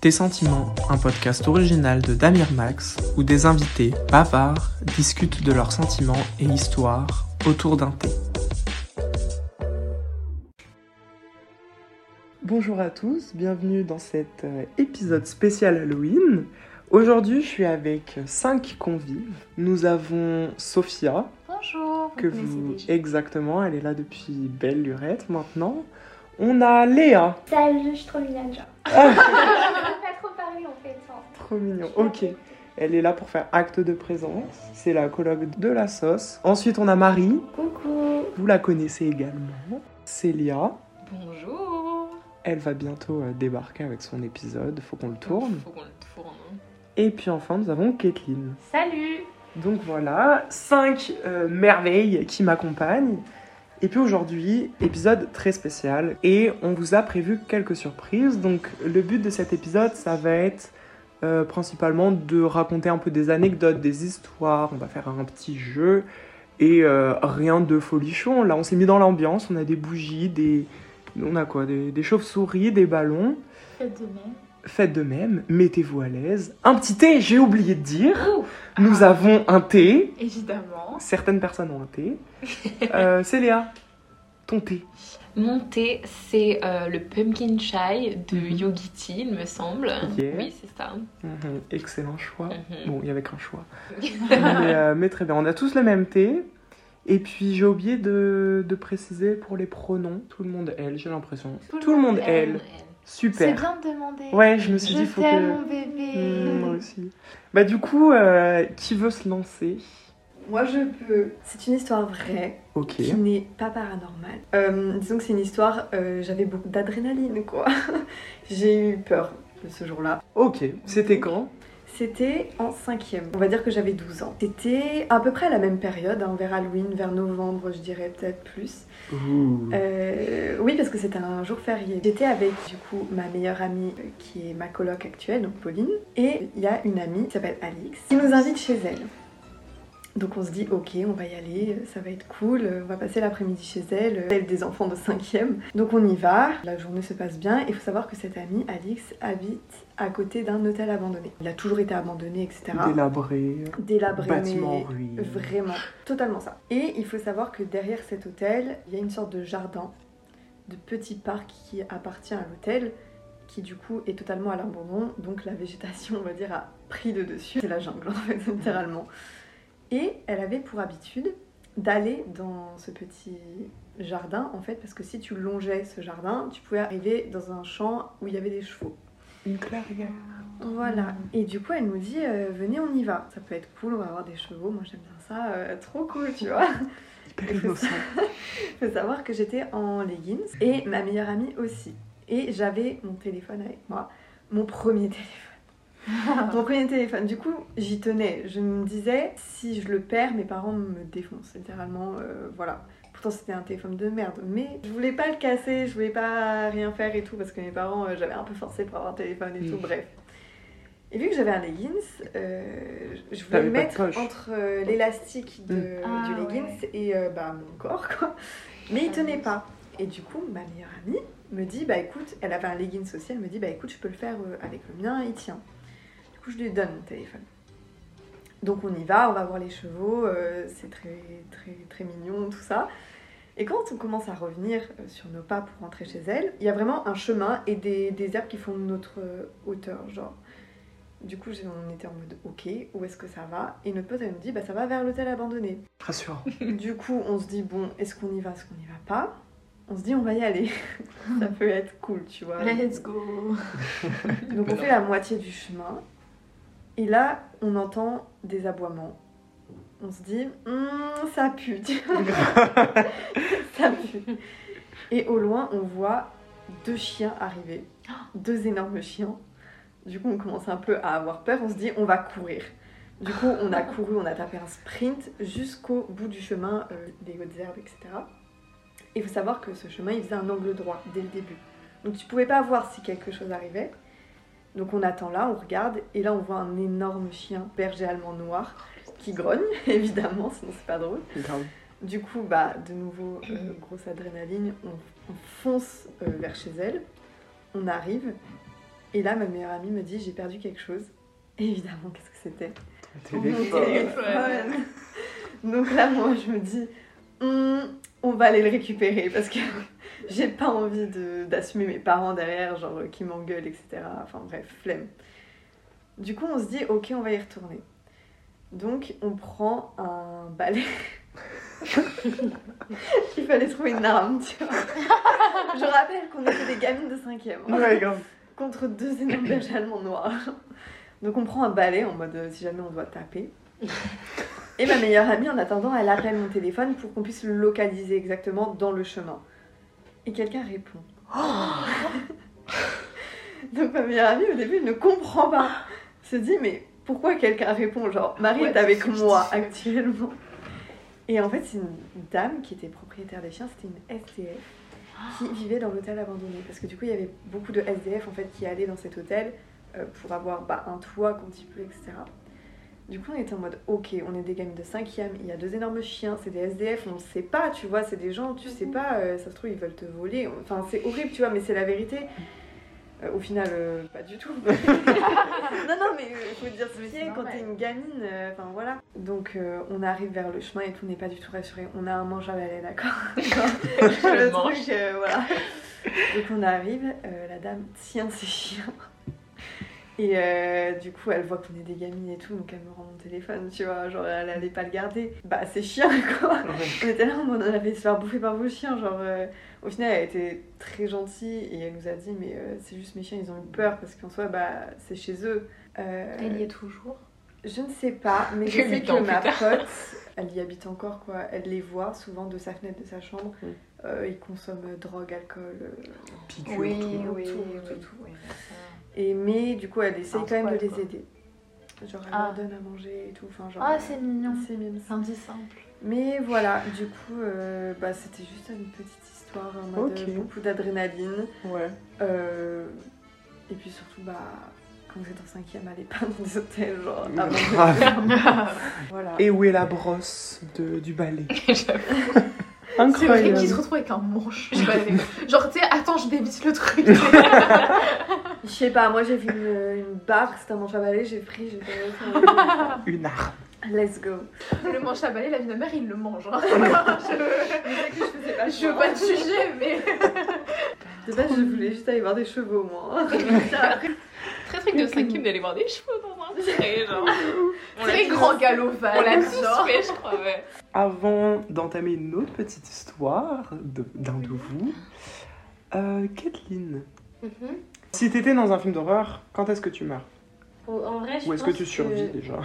Tes sentiments, un podcast original de Damir Max où des invités bavards discutent de leurs sentiments et histoires autour d'un thé. Bonjour à tous, bienvenue dans cet euh, épisode spécial Halloween. Aujourd'hui, je suis avec cinq convives. Nous avons Sophia, Bonjour. que vous exactement, elle est là depuis belle lurette maintenant. On a Léa, Salut, je suis trop mignonne, genre. Ah. Pas trop parler en fait. hein. trop mignon. Ok, elle est là pour faire acte de présence. C'est la colloque de la sauce. Ensuite, on a Marie, Coucou. vous la connaissez également. Célia, Bonjour. elle va bientôt euh, débarquer avec son épisode, faut qu'on le tourne. Faut qu'on le tourne. Et puis enfin, nous avons Kathleen. Salut. Donc voilà, cinq euh, merveilles qui m'accompagnent. Et puis aujourd'hui, épisode très spécial. Et on vous a prévu quelques surprises. Donc le but de cet épisode, ça va être euh, principalement de raconter un peu des anecdotes, des histoires. On va faire un petit jeu. Et euh, rien de folichon. Là, on s'est mis dans l'ambiance. On a des bougies, des... On a quoi? Des, chauves-souris, des ballons. Faites de. Faites de même, mettez-vous à l'aise. Un petit thé, j'ai oublié de dire. Nous avons un thé. évidemment. Certaines personnes ont un thé. Euh, Célia, ton thé. Mon thé, c'est euh, le pumpkin chai de Mhm. Yogi Tea, il me semble. Oui, c'est ça. Mhm, Excellent choix. Mhm. Bon, il y avait qu'un choix. mais, euh, mais très bien. On a tous le même thé. Et puis j'ai oublié de, de préciser pour les pronoms. Tout le monde elle, j'ai l'impression. Tout, le monde elle. C'est Super. bien de demander. Ouais, je me suis Je dit, faut t'aime, que. mon bébé. Hmm, moi aussi. Bah du coup, euh, qui veut se lancer? Moi je peux. C'est une histoire vraie Ok. qui n'est pas paranormale. Euh, disons que c'est une histoire, euh, j'avais beaucoup d'adrénaline quoi. J'ai eu peur de ce jour-là. Ok. C'était quand? C'était en cinquième. On va dire que j'avais 12 ans. C'était à peu près à la même période, hein, vers Halloween, vers novembre je dirais peut-être plus. Euh, oui parce que c'était un jour férié. J'étais avec du coup ma meilleure amie qui est ma coloc actuelle, donc Pauline. Et il y a une amie qui s'appelle Alix qui nous invite chez elle. Donc on se dit ok on va y aller, ça va être cool, on va passer l'après-midi chez elle, elle des enfants de 5ème. Donc on y va, la journée se passe bien, il faut savoir que cette amie, Alix, habite à côté d'un hôtel abandonné. Il a toujours été abandonné, etc. Délabré. Délabré, Bâtiment en mais vraiment, totalement ça. Et il faut savoir que derrière cet hôtel, il y a une sorte de jardin, de petit parc qui appartient à l'hôtel, qui du coup est totalement à l'abandon, donc la végétation, on va dire, a pris le dessus. C'est la jungle, en fait, littéralement. Et elle avait pour habitude d'aller dans ce petit jardin, en fait, parce que si tu longeais ce jardin, tu pouvais arriver dans un champ où il y avait des chevaux. Une clairière. Voilà. Et du coup, elle nous dit euh, venez, on y va. Ça peut être cool, on va avoir des chevaux. Moi, j'aime bien ça. euh, trop cool, tu vois. Hyper innocent. faut savoir que j'étais en leggings et ma meilleure amie aussi. Et j'avais mon téléphone avec moi, mon premier téléphone. mon premier téléphone. Du coup, j'y tenais. Je me disais si je le perds, mes parents me défoncent littéralement. euh, voilà. Pourtant, c'était un téléphone de merde. Mais je voulais pas le casser, je voulais pas rien faire et tout parce que mes parents, euh, j'avais un peu forcé pour avoir un téléphone et tout. Bref. Et vu que j'avais un leggings, euh, je voulais le mettre entre euh, l'élastique Mm. Ah, du leggings et euh, bah, mon corps, quoi. Mais il tenait pas. Et du coup, ma meilleure amie me dit, bah écoute, elle avait un leggings aussi, elle me dit, bah écoute, je peux le faire euh, avec le mien, il tient. Coup, je lui donne mon téléphone. Donc on y va, on va voir les chevaux, euh, c'est très, très, très mignon, tout ça. Et quand on commence à revenir euh, sur nos pas pour rentrer chez elle, il y a vraiment un chemin et des, des herbes qui font notre euh, hauteur, genre. Du coup, j'ai- on était en mode ok, où est-ce que ça va? Et notre pote, elle nous dit, bah ça va vers l'hôtel abandonné. Rassurant. Du coup, on se dit, bon, est-ce qu'on y va, est-ce qu'on n'y va pas? On se dit, on va y aller. ça peut être cool, tu vois. Let's go. Donc on fait la moitié du chemin. Et là, on entend des aboiements. On se dit, Hmm, ça pue. ça pue. Et au loin, on voit deux chiens arriver. Deux énormes chiens. Du coup, on commence un peu à avoir peur. On se dit, on va courir. Du coup, on a couru, on a tapé un sprint jusqu'au bout du chemin, euh, des hautes herbes, etc. Et il faut savoir que ce chemin, il faisait un angle droit dès le début. Donc tu pouvais pas voir si quelque chose arrivait. Donc on attend là, on regarde, et là on voit un énorme chien, berger allemand noir, qui grogne, évidemment, sinon c'est pas drôle. Du coup, bah, de nouveau, euh, grosse adrénaline, on, on fonce euh, vers chez elle, on arrive, Et là, ma meilleure amie me dit J'ai perdu quelque chose. Et évidemment, qu'est-ce que c'était? Donc là, moi, je me dis Hum, On va aller le récupérer parce que j'ai pas envie d'assumer mes parents derrière, genre qui m'engueulent, etc. Enfin bref, flemme. Du coup, on se dit Ok, on va y retourner. Donc, on prend un balai. Il fallait trouver une arme, tu vois. Je rappelle qu'on était des gamines de 5ème. Ouais, grave. contre deux énormes bergers allemands noirs. Donc on prend un balai en mode euh, si jamais on doit taper. Et ma meilleure amie, en attendant, elle appelle mon téléphone pour qu'on puisse le localiser exactement dans le chemin. Et quelqu'un répond. Donc ma meilleure amie, au début, elle ne comprend pas. Se dit, mais pourquoi quelqu'un répond Genre, Marie Ouais, est avec moi actuellement. Et en fait, c'est une dame qui était propriétaire des chiens, c'était une SDF qui vivait dans l'hôtel abandonné. Parce que du coup, il y avait beaucoup de SDF en fait qui allaient dans cet hôtel euh, pour avoir bah, un toit quand il pleut, etc. Du coup, on était en mode ok, on est des gamines de 5ème, il y a deux énormes chiens, c'est des SDF, on ne sait pas, tu vois, c'est des gens, tu sais pas, euh, ça se trouve, ils veulent te voler. Enfin, c'est horrible, tu vois, mais c'est la vérité. Euh, au final, euh, pas du tout. non, non, mais il faut dire ce c'est quand t'es une gamine, enfin voilà. Donc, on arrive vers le chemin et tout n'est pas du tout rassuré. On a un manche à balai, d'accord? Le Le truc, voilà. Donc, on arrive, la dame tient ses chiens. Et euh, du coup, elle voit qu'on est des gamines et tout, donc elle me rend mon téléphone, tu vois, genre elle allait pas le garder. Bah, c'est chiens quoi On était là, on en avait se faire bouffer par vos chiens, genre. euh, au final, elle était très gentille et elle nous a dit, mais euh, c'est juste mes chiens, ils ont eu peur parce qu'en soi, bah, c'est chez eux. Euh, Elle y est toujours? je ne sais pas, mais je sais que ma pote, elle y habite encore quoi. Elle les voit souvent de sa fenêtre de sa chambre. Mm. Euh, ils consomment drogue, alcool. euh, Piqûre, Oui, tout. oui, tout, oui, tout, tout. oui. Et mais du coup, elle essaye quand même de les quoi. aider. Genre, elle Ah. leur donne à manger et tout. Enfin, genre, Ah, euh, c'est mignon. c'est mignon. C'est un petit simple. Mais voilà, du coup, euh, bah, c'était juste une petite histoire en mode Ok. euh, beaucoup d'adrénaline. Ouais. Euh, et puis surtout, bah, quand vous êtes en cinquième, allez pas dans des hôtels, genre. Voilà. Et où est la brosse de, du balai J'avoue. C'est vrai Incroyable. qu'il se retrouve avec un manche. Genre, tu sais, attends, je dévisse le truc. Je sais pas, moi j'ai vu une, une barre, c'était un manche à balai, j'ai pris, j'ai fait. Une arme. Let's go. le manche à balai, la vie de ma mère, il le mange. hein. je... Je sais que je faisais pas je veux pas te juger, mais. De base, je voulais juste aller voir des chevaux, moi. Très truc de cinquième d'aller voir des chevaux dans un pré, genre. On Très grand galop On l'a tous fait, je crois, ouais. Avant d'entamer une autre petite histoire d'un de vous, euh, Kathleen, Mhm. si t'étais dans un film d'horreur, quand est-ce que tu meurs? Ou- En vrai, je Ou est-ce que tu survis déjà?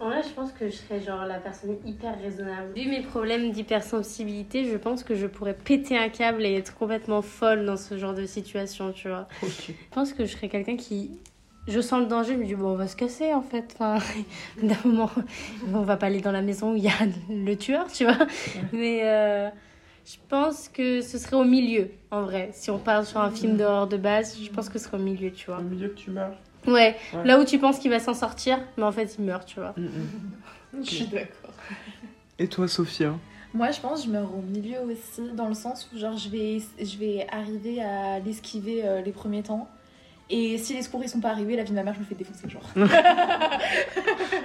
En vrai, je pense que je serais genre la personne hyper raisonnable. Vu mes problèmes d'hypersensibilité, je pense que je pourrais péter un câble et être complètement folle dans ce genre de situation, tu vois. Je pense que je serais quelqu'un qui. Je sens le danger, je me dis, bon, on va se casser en fait. Enfin, d'un moment, on va pas aller dans la maison où il y a le tueur, tu vois. Mais euh, je pense que ce serait au milieu, en vrai. Si on parle sur un film d'horreur de base, je pense que ce serait au milieu, tu vois. Au milieu que tu meurs Ouais, Ouais. là où tu penses qu'il va s'en sortir, mais en fait, il meurt, tu vois. Mm, mm. Je suis d'accord. Et toi, Sophia Moi, je pense que je meurs au milieu aussi, dans le sens où genre je vais, je vais arriver à l'esquiver euh, les premiers temps. Et si les secours ils sont pas arrivés, la vie de ma mère, je me fais défoncer, genre.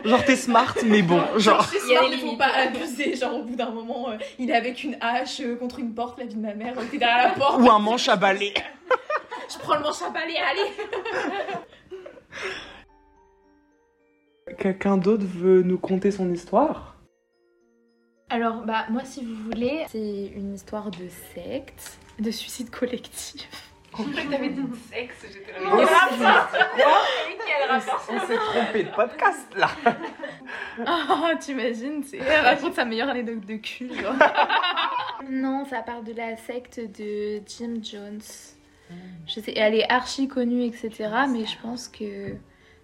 Genre, t'es smart, mais bon, genre. Je suis smart, mais faut pas abuser. Genre, au bout d'un moment, euh, il est avec une hache euh, contre une porte, la vie de ma mère, était derrière la porte. Ou un manche à balai. Je prends le manche à balai, allez Quelqu'un d'autre veut nous conter son histoire? Alors, bah, moi, si vous voulez, c'est une histoire de secte, de suicide collectif. En fait, t'avais dit sexe, j'étais là. Oh, Quel rapport On s'est trompé de podcast là Ah, t'imagines, c'est elle raconte sa meilleure anecdote de cul, genre. non, ça parle de la secte de Jim Jones. Je sais, elle est archi connue, etc. Mais je pense que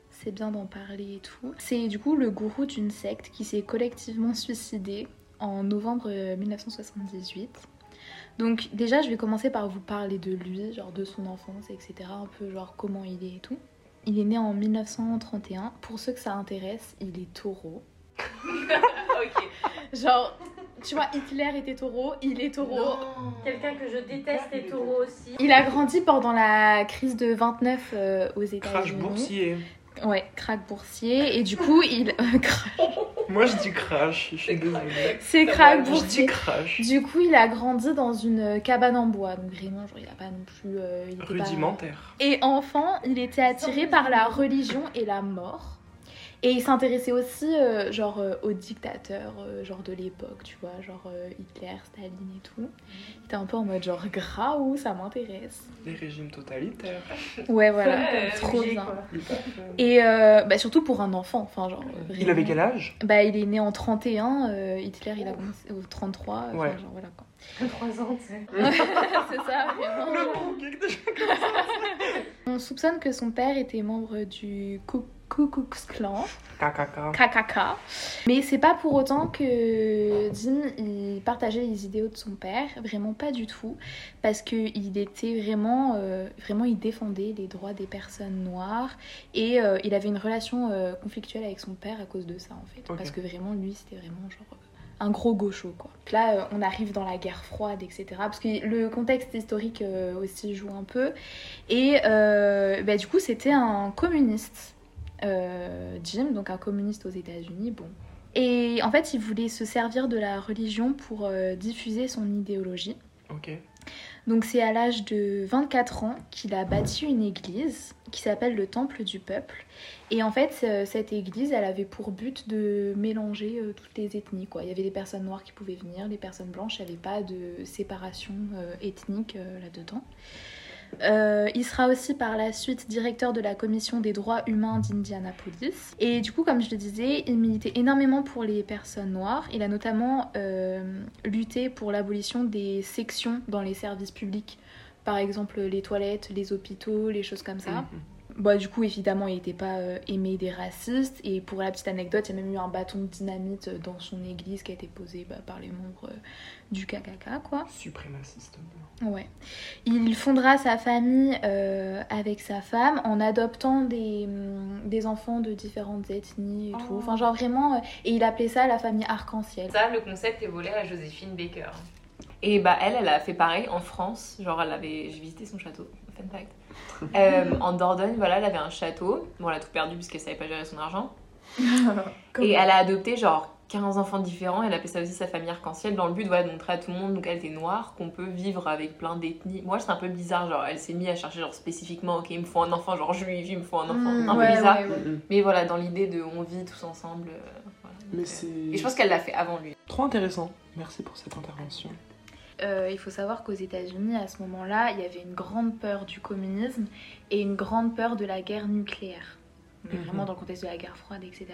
c'est bien d'en parler et tout. C'est du coup le gourou d'une secte qui s'est collectivement suicidé en novembre euh, 1978. Donc déjà, je vais commencer par vous parler de lui, genre de son enfance, etc. Un peu genre comment il est et tout. Il est né en 1931. Pour ceux que ça intéresse, il est taureau. Ok. Genre, Tu vois, Hitler était taureau, il est taureau. Quelqu'un que je déteste est taureau aussi. Il a grandi pendant la crise de 29 euh, aux Crash États-Unis. boursier. Ouais, crack boursier. Et du coup, il. euh, crash. Moi je dis crash, je suis désolée. C'est crack Je dis boursier. crash. Du coup, il a grandi dans une cabane en bois. Donc vraiment, genre, il a pas non plus. euh, il était pas- Rudimentaire. Et enfant, il était attiré par la religion et la mort. Et il s'intéressait aussi, euh, genre, euh, aux dictateurs, euh, genre de l'époque, tu vois, genre euh, Hitler, Staline et tout. Il était un peu en mode genre, graou, ça m'intéresse. Les régimes totalitaires. Ouais, voilà, Ouais, trop bien. quoi. Et euh, bah, surtout pour un enfant, enfin, genre. Il avait quel âge? Bah, il est né en 31, euh, Hitler, il a commencé au 33, enfin, Ouais. genre, voilà quoi. 3 ans, tu sais. C'est ça, vraiment. Le bon On soupçonne que son père était membre du Ku Ku Klux Klan. KKK. KKK. Mais c'est pas pour autant que Jim il partageait les idéaux de son père, vraiment pas du tout, parce que il était vraiment, euh, vraiment il défendait les droits des personnes noires et euh, il avait une relation euh, conflictuelle avec son père à cause de ça en fait, parce que vraiment lui c'était vraiment genre un gros gaucho quoi. Là on arrive dans la guerre froide etc. Parce que le contexte historique aussi joue un peu et bah, du coup c'était un communiste euh, Jim, donc un communiste aux États-Unis, bon. Et en fait, il voulait se servir de la religion pour euh, diffuser son idéologie. Ok. Donc c'est à l'âge de 24 ans qu'il a bâti une église qui s'appelle le Temple du Peuple. Et en fait, cette église, elle avait pour but de mélanger euh, toutes les ethnies. Quoi. Il y avait des personnes noires qui pouvaient venir, les personnes blanches, il n'y avait pas de séparation ethnique là-dedans. Euh, il sera aussi par la suite directeur de la commission des droits humains d'Indianapolis. Et du coup, comme je le disais, il militait énormément pour les personnes noires. Il a notamment euh, lutté pour l'abolition des sections dans les services publics. Par exemple, les toilettes, les hôpitaux, les choses comme ça. Mhm. Bah, du coup, évidemment, il n'était pas euh, aimé des racistes. Et pour la petite anecdote, il y a même eu un bâton de dynamite dans son église qui a été posé bah, par les membres euh, du KKK, quoi. Suprémaciste blanc. Ouais. Il fondera sa famille euh, avec sa femme en adoptant des, hum, des enfants de différentes ethnies et tout. Oh. Enfin, genre vraiment. euh, et il appelait ça la famille arc-en-ciel. Ça, le concept est volé à Joséphine Baker. Et bah elle, elle a fait pareil en France. Genre, elle avait, j'ai visité son château. Fun fact. Euh, en Dordogne, voilà, elle avait un château. Bon, elle a tout perdu puisqu'elle savait pas gérer son argent. Et elle a adopté genre 15 enfants différents. Elle appelait ça aussi sa famille arc-en-ciel dans le but voilà, de montrer à tout le monde, donc elle était noire, qu'on peut vivre avec plein d'ethnies. Moi, c'est un peu bizarre. Genre, elle s'est mise à chercher genre spécifiquement, ok, il me faut un enfant genre juif, il me faut un enfant. Mmh, un peu bizarre. ouais, ouais. Mais voilà, dans l'idée de on vit tous ensemble. euh, voilà. Mais Donc, euh, c'est Et je pense qu'elle l'a fait avant lui. trop intéressant. Merci pour cette intervention. Euh, il faut savoir qu'aux États-Unis, à ce moment-là, il y avait une grande peur du communisme et une grande peur de la guerre nucléaire. Mais Mhm. Vraiment dans le contexte de la guerre froide, etc.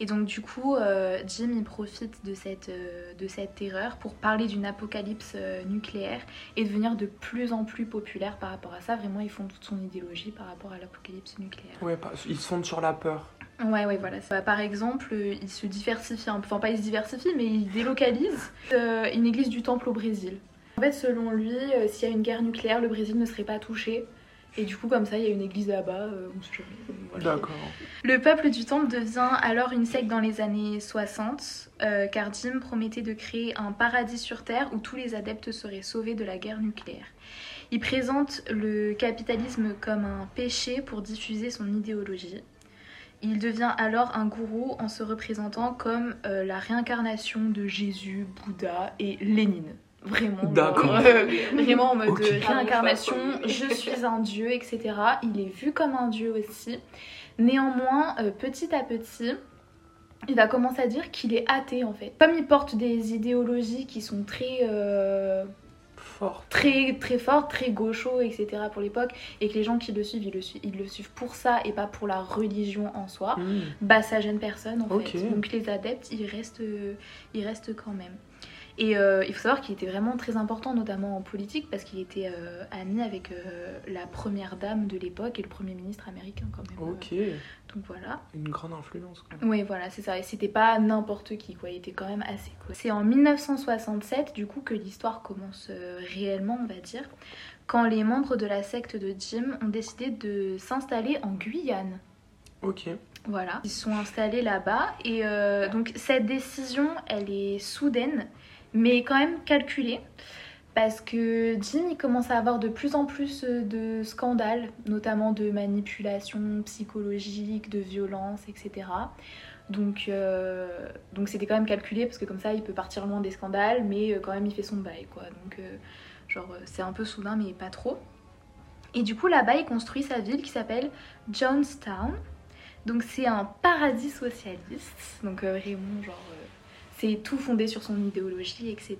Et donc, du coup, euh, Jim il profite de cette, euh, de cette terreur pour parler d'une apocalypse nucléaire et devenir de plus en plus populaire par rapport à ça. Vraiment, ils font toute son idéologie par rapport à l'apocalypse nucléaire. Ouais, ils se fondent sur la peur. Ouais, ouais, voilà. Par exemple, il se diversifie. Enfin, pas il se diversifie, mais il délocalise euh, une église du temple au Brésil. En fait, selon lui, euh, s'il y a une guerre nucléaire, le Brésil ne serait pas touché. Et du coup, comme ça, il y a une église là-bas. euh, on. Voilà. D'accord. Le peuple du temple devient alors une secte dans les années 60, euh, car Jim promettait de créer un paradis sur Terre où tous les adeptes seraient sauvés de la guerre nucléaire. Il présente le capitalisme comme un péché pour diffuser son idéologie. Il devient alors un gourou en se représentant comme euh, la réincarnation de Jésus, Bouddha et Lénine. Vraiment. genre, D'accord. euh, vraiment en mode Ok. réincarnation, je suis un dieu, etc. Il est vu comme un dieu aussi. Néanmoins, euh, petit à petit, il va commencer à dire qu'il est athée en fait. Comme il porte des idéologies qui sont très, euh, Fort. très, très fortes, très gauchos, etc. pour l'époque, et que les gens qui le suivent, ils le, suivent, ils le suivent pour ça et pas pour la religion en soi, Mhm. bah ça gêne personne en fait. Donc les adeptes, ils restent, euh, ils restent quand même. Et euh, il faut savoir qu'il était vraiment très important, notamment en politique, parce qu'il était euh, ami avec euh, la première dame de l'époque et le premier ministre américain quand même. Ok. Donc voilà. Une grande influence. Quoi. Oui, voilà, c'est ça. Et c'était pas n'importe qui, quoi. Il était quand même assez cool. C'est en 1967, du coup, que l'histoire commence réellement, on va dire, quand les membres de la secte de Jim ont décidé de s'installer en Guyane. Ok. Voilà, ils sont installés là-bas et donc cette décision, elle est soudaine, mais quand même calculée. Parce que Jim, il commence à avoir de plus en plus euh, de scandales, notamment de manipulation psychologique, de violence, etc. Donc, euh, donc c'était quand même calculé parce que comme ça, il peut partir loin des scandales, mais euh, quand même, il fait son bail, quoi. Donc, genre, c'est un peu soudain, mais pas trop. Et du coup, là-bas, il construit sa ville qui s'appelle Johnstown. Donc, c'est un paradis socialiste. Donc, vraiment, genre, c'est tout fondé sur son idéologie, etc.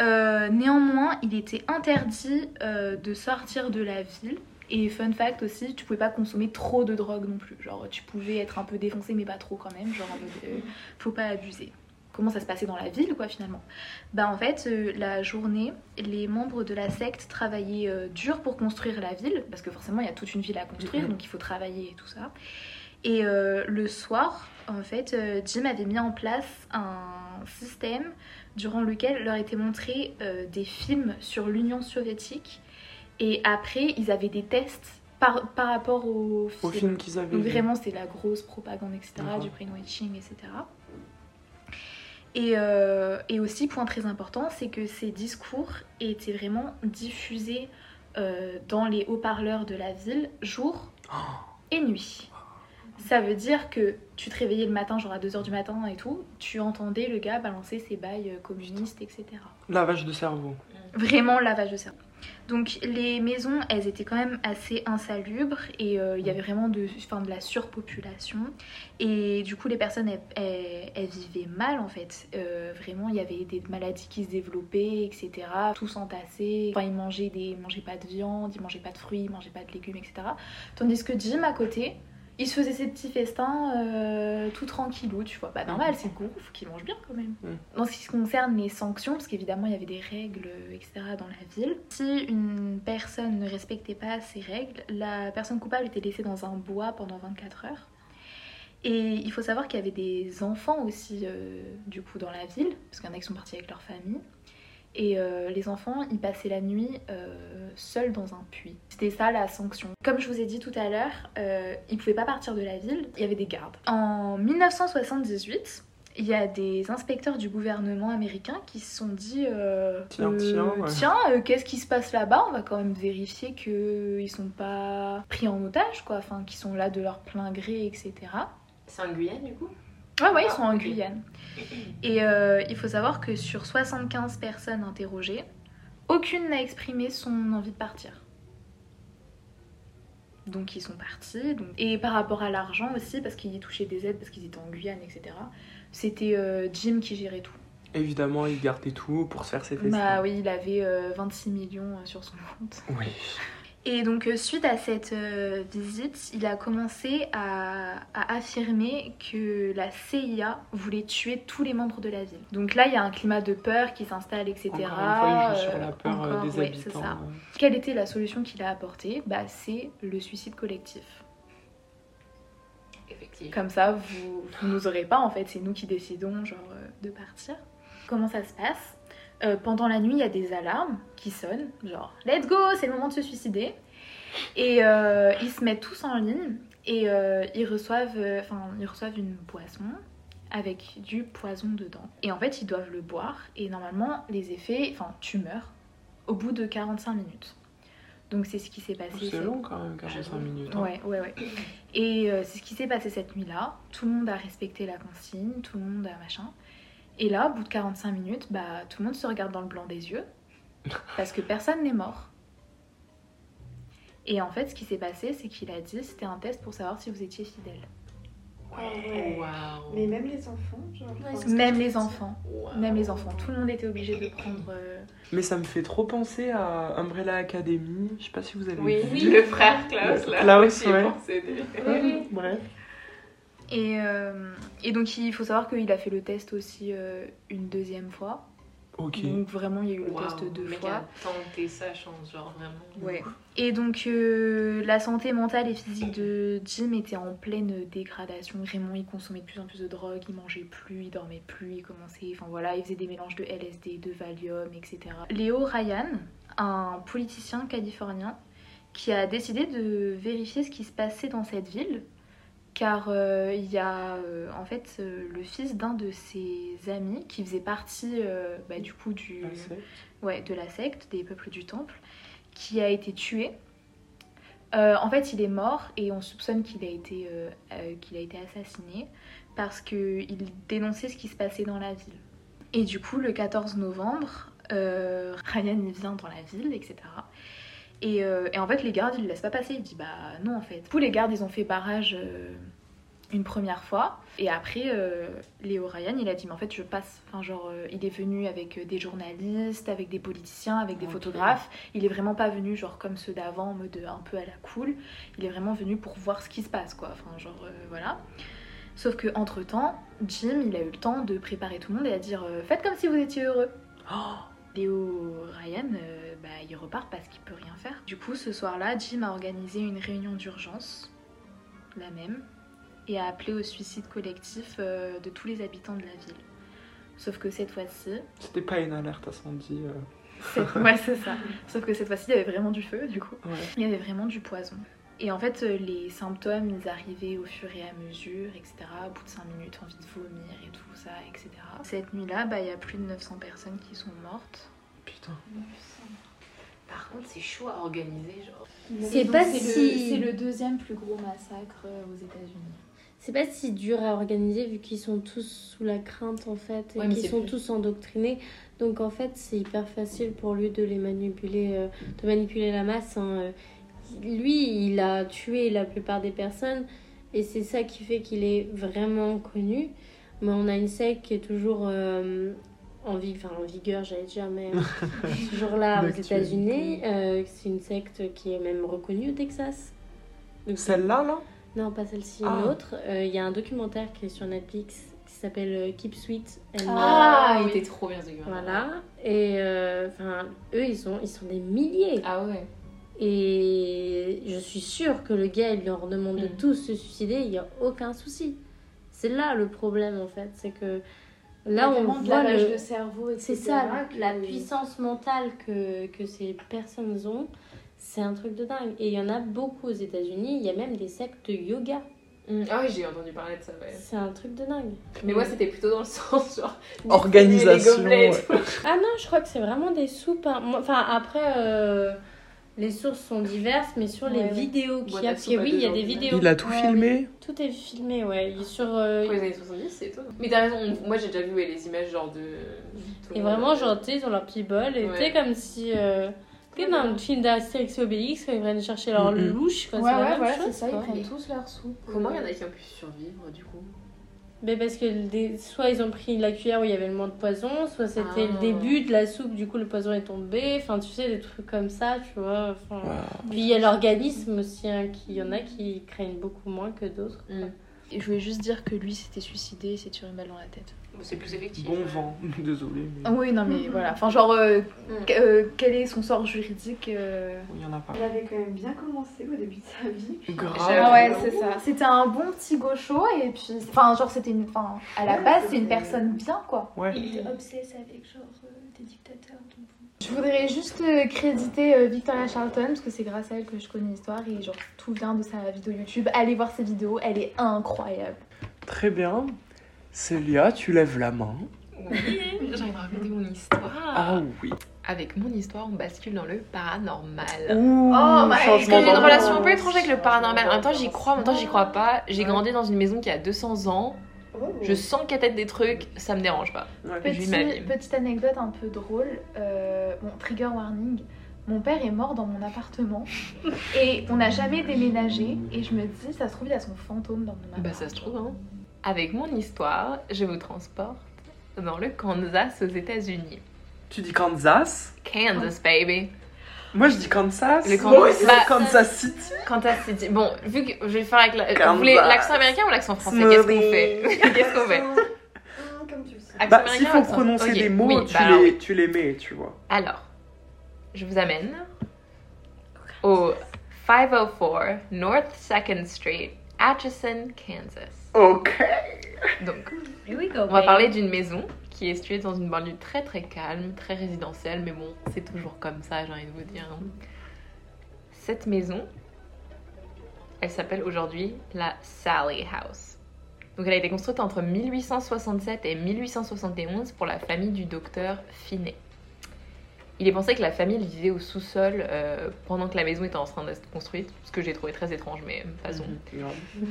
Euh, néanmoins, il était interdit euh, de sortir de la ville. Et fun fact aussi, tu pouvais pas consommer trop de drogue non plus. Genre, tu pouvais être un peu défoncé, mais pas trop quand même. Genre, en mode, euh, faut pas abuser. Comment ça se passait dans la ville, quoi, finalement? Bah, en fait, la journée, les membres de la secte travaillaient dur pour construire la ville, parce que forcément, il y a toute une ville à construire, donc il faut travailler et tout ça. Et euh, le soir, en fait, euh, Jim avait mis en place un système durant lequel leur étaient montrés euh, des films sur l'Union soviétique. Et après, ils avaient des tests par, par rapport aux Au films. film qu'ils avaient Donc vraiment, c'est la grosse propagande, etc., D'accord. du brainwashing, etc. Et, euh, et aussi, point très important, c'est que ces discours étaient vraiment diffusés euh, dans les haut-parleurs de la ville, jour Oh. et nuit. Ça veut dire que tu te réveillais le matin, genre à 2h du matin et tout, tu entendais le gars balancer ses bails euh, communistes, etc. Lavage de cerveau. Vraiment lavage de cerveau. Donc les maisons, elles étaient quand même assez insalubres et euh, il y avait vraiment de, enfin, de la surpopulation. Et du coup, les personnes, elles, elles- elles vivaient mal en fait. Euh, vraiment, il y avait des maladies qui se développaient, etc. Tous entassés. Enfin, ils mangeaient, des, ils mangeaient pas de viande, ils mangeaient pas de fruits, ils mangeaient pas de légumes, etc. Tandis que Jim, à côté, il se faisait ses petits festins euh, tout tranquillou, tu vois. Bah normal, c'est le faut qu'il mange bien quand même. Dans ce qui concerne les sanctions, parce qu'évidemment il y avait des règles, euh, etc. dans la ville, si une personne ne respectait pas ces règles, la personne coupable était laissée dans un bois pendant 24 heures. Et il faut savoir qu'il y avait des enfants aussi, euh, du coup, dans la ville, parce qu'il y en a qui sont partis avec leur famille. Et euh, les enfants, ils passaient la nuit euh, seuls dans un puits. C'était ça la sanction. Comme je vous ai dit tout à l'heure, euh, ils pouvaient pas partir de la ville, il y avait des gardes. En 1978, il y a des inspecteurs du gouvernement américain qui se sont dit euh, Tiens, euh, tiens, ouais. tiens, euh, qu'est-ce qui se passe là-bas? On va quand même vérifier qu'ils sont pas pris en otage, quoi, enfin qu'ils sont là de leur plein gré, etc. C'est en Guyane du coup? Ouais, ouais, ils Ah, sont en. Guyane. Et euh, il faut savoir que sur 75 personnes interrogées, aucune n'a exprimé son envie de partir. Donc ils sont partis. donc- Et par rapport à l'argent aussi, parce qu'ils touchaient des aides, parce qu'ils étaient en Guyane, etc., c'était euh, Jim qui gérait tout. Évidemment, il gardait tout pour se faire ses festins. Bah oui, il avait euh, 26 millions euh, sur son compte. Oui. Et donc euh, suite à cette euh, visite, il a commencé à, à affirmer que la CIA voulait tuer tous les membres de la ville. Donc là, il y a un climat de peur qui s'installe, etc. Encore une fois, il joue sur la peur euh, encore, des ouais, habitants. c'est ça. Quelle était la solution qu'il a apportée? Bah c'est le suicide collectif. Effectivement. Comme ça, vous, vous nous aurez pas en fait, c'est nous qui décidons genre euh, de partir. Comment ça se passe? Euh, Pendant la nuit, il y a des alarmes qui sonnent, genre let's go, c'est le moment de se suicider. Et euh, ils se mettent tous en ligne et euh, ils reçoivent, ils reçoivent une boisson avec du poison dedans. Et en fait, ils doivent le boire et normalement les effets, enfin tu meurs au bout de 45 minutes. Donc c'est ce qui s'est passé. C'est cette- long quand même, 45 minutes. hein. Ouais, ouais, ouais. Et euh, c'est ce qui s'est passé cette nuit-là. Tout le monde a respecté la consigne, tout le monde a machin. Et là, au bout de 45 minutes, bah, tout le monde se regarde dans le blanc des yeux. Parce que personne n'est mort. Et en fait, ce qui s'est passé, c'est qu'il a dit c'était un test pour savoir si vous étiez fidèle. Ouais. Mais même les enfants, genre. Ouais, Même les enfants. Même les enfants. Tout le monde était obligé de prendre. euh, Mais ça me fait trop penser à Umbrella Academy. Je sais pas si vous avez Oui, vu. le frère Klaus là. Klaus, ouais. pensé, des- Oui, oui. Bref. Et, euh, et donc, il faut savoir qu'il a fait le test aussi euh, une deuxième fois. Ok. Donc, vraiment, il y a eu le test deux mec fois. a tenté sa chance, genre vraiment. Ouais. Et donc euh, la santé mentale et physique de Jim était en pleine dégradation. Vraiment, il consommait de plus en plus de drogue, il mangeait plus, il dormait plus, il commençait, enfin voilà, il faisait des mélanges de LSD, de Valium, etc. Léo Ryan, un politicien californien, qui a décidé de vérifier ce qui se passait dans cette ville car euh, il y a euh, en fait euh, le fils d'un de ses amis qui faisait partie bah, du coup du, ouais, de la secte des peuples du temple qui a été tué. En fait, il est mort et on soupçonne qu'il a été, qu'il a été assassiné parce qu'il dénonçait ce qui se passait dans la ville. Et du coup, le 14 novembre, Ryan il vient dans la ville, etc. Et, euh, et en fait, les gardes ils le laissent pas passer. Il dit bah non, en fait. Du coup, les gardes ils ont fait barrage euh, une première fois. Et après, euh, Léo Ryan il a dit mais en fait, je passe. Enfin, genre, euh, il est venu avec des journalistes, avec des politiciens, avec des photographes. Il est vraiment pas venu genre comme ceux d'avant en mode un peu à la cool. Il est vraiment venu pour voir ce qui se passe quoi. Enfin, genre voilà. Sauf que entre temps, Jim il a eu le temps de préparer tout le monde et à dire faites comme si vous étiez heureux. Léo Ryan, euh, bah, il repart parce qu'il peut rien faire. Du coup, ce soir-là, Jim a organisé une réunion d'urgence, la même, et a appelé au suicide collectif euh, de tous les habitants de la ville. Sauf que cette fois-ci, C'était pas une alerte incendie. euh. ouais, c'est ça. Sauf que cette fois-ci, il y avait vraiment du feu, du coup. Ouais. Il y avait vraiment du poison. Et en fait, euh, les symptômes, ils arrivaient au fur et à mesure, etc. Au bout de 5 minutes, envie de vomir et tout ça, etc. Cette nuit-là, bah, il y a plus de 900 personnes qui sont mortes. Putain. Par contre, c'est chaud à organiser, genre. C'est pas si- le, c'est le deuxième plus gros massacre euh, aux États-Unis. C'est pas si dur à organiser vu qu'ils sont tous sous la crainte en fait et Ouais, qu'ils sont plus- tous endoctrinés. Donc en fait c'est hyper facile pour lui de les manipuler, euh, de manipuler la masse. hein. Lui il a tué la plupart des personnes et c'est ça qui fait qu'il est vraiment connu. Mais on a une secte qui est toujours euh, en, enfin, en vigueur j'allais dire mais toujours là aux. États-Unis. Euh, c'est une secte qui est même reconnue au Texas. Donc, Celle-là, là? Non, pas celle-ci, Ah. une autre. Euh, Il y a un documentaire qui est sur Netflix qui s'appelle Keep Sweet. and- Ah, il était trop bien ce documentaire. Voilà. Et euh, enfin, eux, ils sont, ils sont des milliers. Ah ouais. Et je suis sûre que le gars, il leur demande de Mm. tous se suicider, il n'y a aucun souci. C'est là le problème, en fait. C'est que là, on voit le... cerveau, C'est ça, la puissance mentale que, que ces personnes ont, c'est un truc de dingue. Et il y en a beaucoup aux États-Unis, il y a même des sectes de yoga. Mm. Ah oui, j'ai entendu parler de ça, ouais. C'est un truc de dingue. Mais moi, c'était plutôt dans le sens genre. Organisation, les ouais. Ah non, je crois que c'est vraiment des soupes. hein. Enfin, après, euh, les sources sont diverses, mais sur les Ouais, vidéos qu'il y a, parce que oui, il y a des vidéos. Il a tout Ouais, filmé Tout est filmé, ouais. Il est sur. euh, Pour les années 70, c'est étonnant. Mais t'as raison, moi j'ai déjà vu ouais, les images genre de. tout Et vraiment, euh, genre, tu sais, ils ont leur petit bol, et tu comme si. euh, tu sais, dans le film d'Astérix et Obélix, quand ils viennent chercher leur Mhm. louche, quoi, Ouais, c'est la ouais, même voilà, chose, c'est ça, ils prennent tous leur soupe. Comment il y en a qui ont pu survivre du coup? Mais parce que des- soit ils ont pris la cuillère où il y avait le moins de poison, soit c'était Ah. le début de la soupe, du coup le poison est tombé. Enfin, tu sais, des trucs comme ça, tu vois. Enfin, Puis il y a l'organisme aussi, hein, qui- il y en a qui craignent beaucoup moins que d'autres. Mm. Et je voulais juste dire que lui s'était suicidé et s'est tiré une balle dans la tête. C'est plus effectif. Bon vent. Désolé, mais oui, non mais voilà. Enfin, genre, euh, Mm. euh, quel est son sort juridique euh, il y en a pas. Il avait quand même bien commencé au début de sa vie. puis- Grave. Ah ouais, c'est ça. C'était un bon petit gaucho et puis, enfin, genre, c'était une, enfin, à la Ouais, base, c'est une personne bien quoi. Ouais. Il était obsédé avec genre euh, des dictateurs. donc- Je voudrais juste créditer euh, Victoria Charlton parce que c'est grâce à elle que je connais l'histoire et genre tout vient de sa vidéo YouTube. Allez voir ses vidéos, elle est incroyable. Très bien. Célia, tu lèves la main. Oui, j'ai envie de raconter mon histoire. Ah oui. Avec mon histoire, on bascule dans le paranormal. Ouh, Oh, bah, changement j'ai une relation un peu étrange avec le paranormal? En même temps, j'y crois, en même temps, j'y crois pas. J'ai grandi dans une maison qui a 200 ans. Je sens qu'il y a peut-être des trucs, ça me dérange pas. Ouais. Petit- petite anecdote un peu drôle, euh, bon, trigger warning. Mon père est mort dans mon appartement et on n'a jamais déménagé et je me dis ça se trouve il y a son fantôme dans mon appartement. Bah, ça se trouve, hein. Avec mon histoire, je vous transporte dans le Kansas aux États-Unis. Tu dis Kansas? Kansas, baby. Moi je dis Kansas. Le Moi Kansas. aussi, Bah, Kansas City. Kansas City. Bon, vu que je vais faire avec la... Kansas. Vous voulez l'accent américain ou l'accent français? Qu'est-ce qu'on fait? Qu'est-ce qu'on fait? Hum, Comme tu le sais. Accent Bah, s'il faut prononcer Ok, des mots, oui, tu, bah alors, les, oui. tu les mets, tu vois. Alors, je vous amène au 504 North 2nd Street, Atchison, Kansas. Ok. Donc, Here we go. on va parler d'une maison qui est située dans une banlieue très très calme, très résidentielle, mais bon, c'est toujours comme ça, j'ai envie de vous dire. Cette maison elle s'appelle aujourd'hui la Sally House. Donc elle a été construite entre 1867 et 1871 pour la famille du docteur Finney. Il est pensé que la famille vivait au sous-sol euh, pendant que la maison était en train d'être construite, ce que j'ai trouvé très étrange, mais passons. Mhm.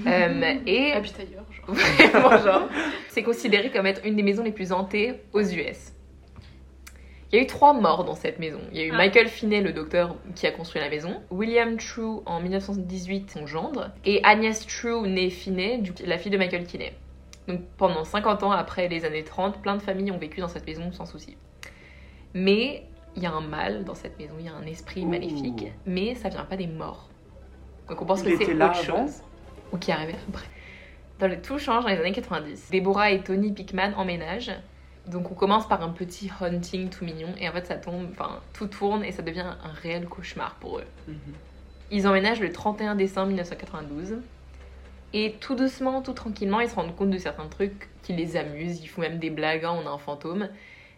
Euh, et Habite ailleurs, genre. Vraiment, genre, c'est considéré comme être une des maisons les plus hantées aux US. Il y a eu trois morts dans cette maison. Il y a eu Ah. Michael Finney, le docteur qui a construit la maison, William True en 1918, son gendre, et Agnès True, née Finney, du- la fille de Michael Kinney. Donc pendant 50 ans après les années 30, plein de familles ont vécu dans cette maison sans souci. Mais il y a un mal dans cette maison, il y a un esprit Ouh. maléfique, mais ça vient pas des morts. Donc on pense Il que c'est autre chose. Ou qui arrivé après. Dans le tout change dans les années 90. Deborah et Tony Pickman emménagent. Donc on commence par un petit hunting tout mignon et en fait ça tombe, enfin tout tourne et ça devient un réel cauchemar pour eux. Mhm. Ils emménagent le 31 décembre 1992 et tout doucement, tout tranquillement, ils se rendent compte de certains trucs qui les amusent. Ils font même des blagues, hein, on a un fantôme,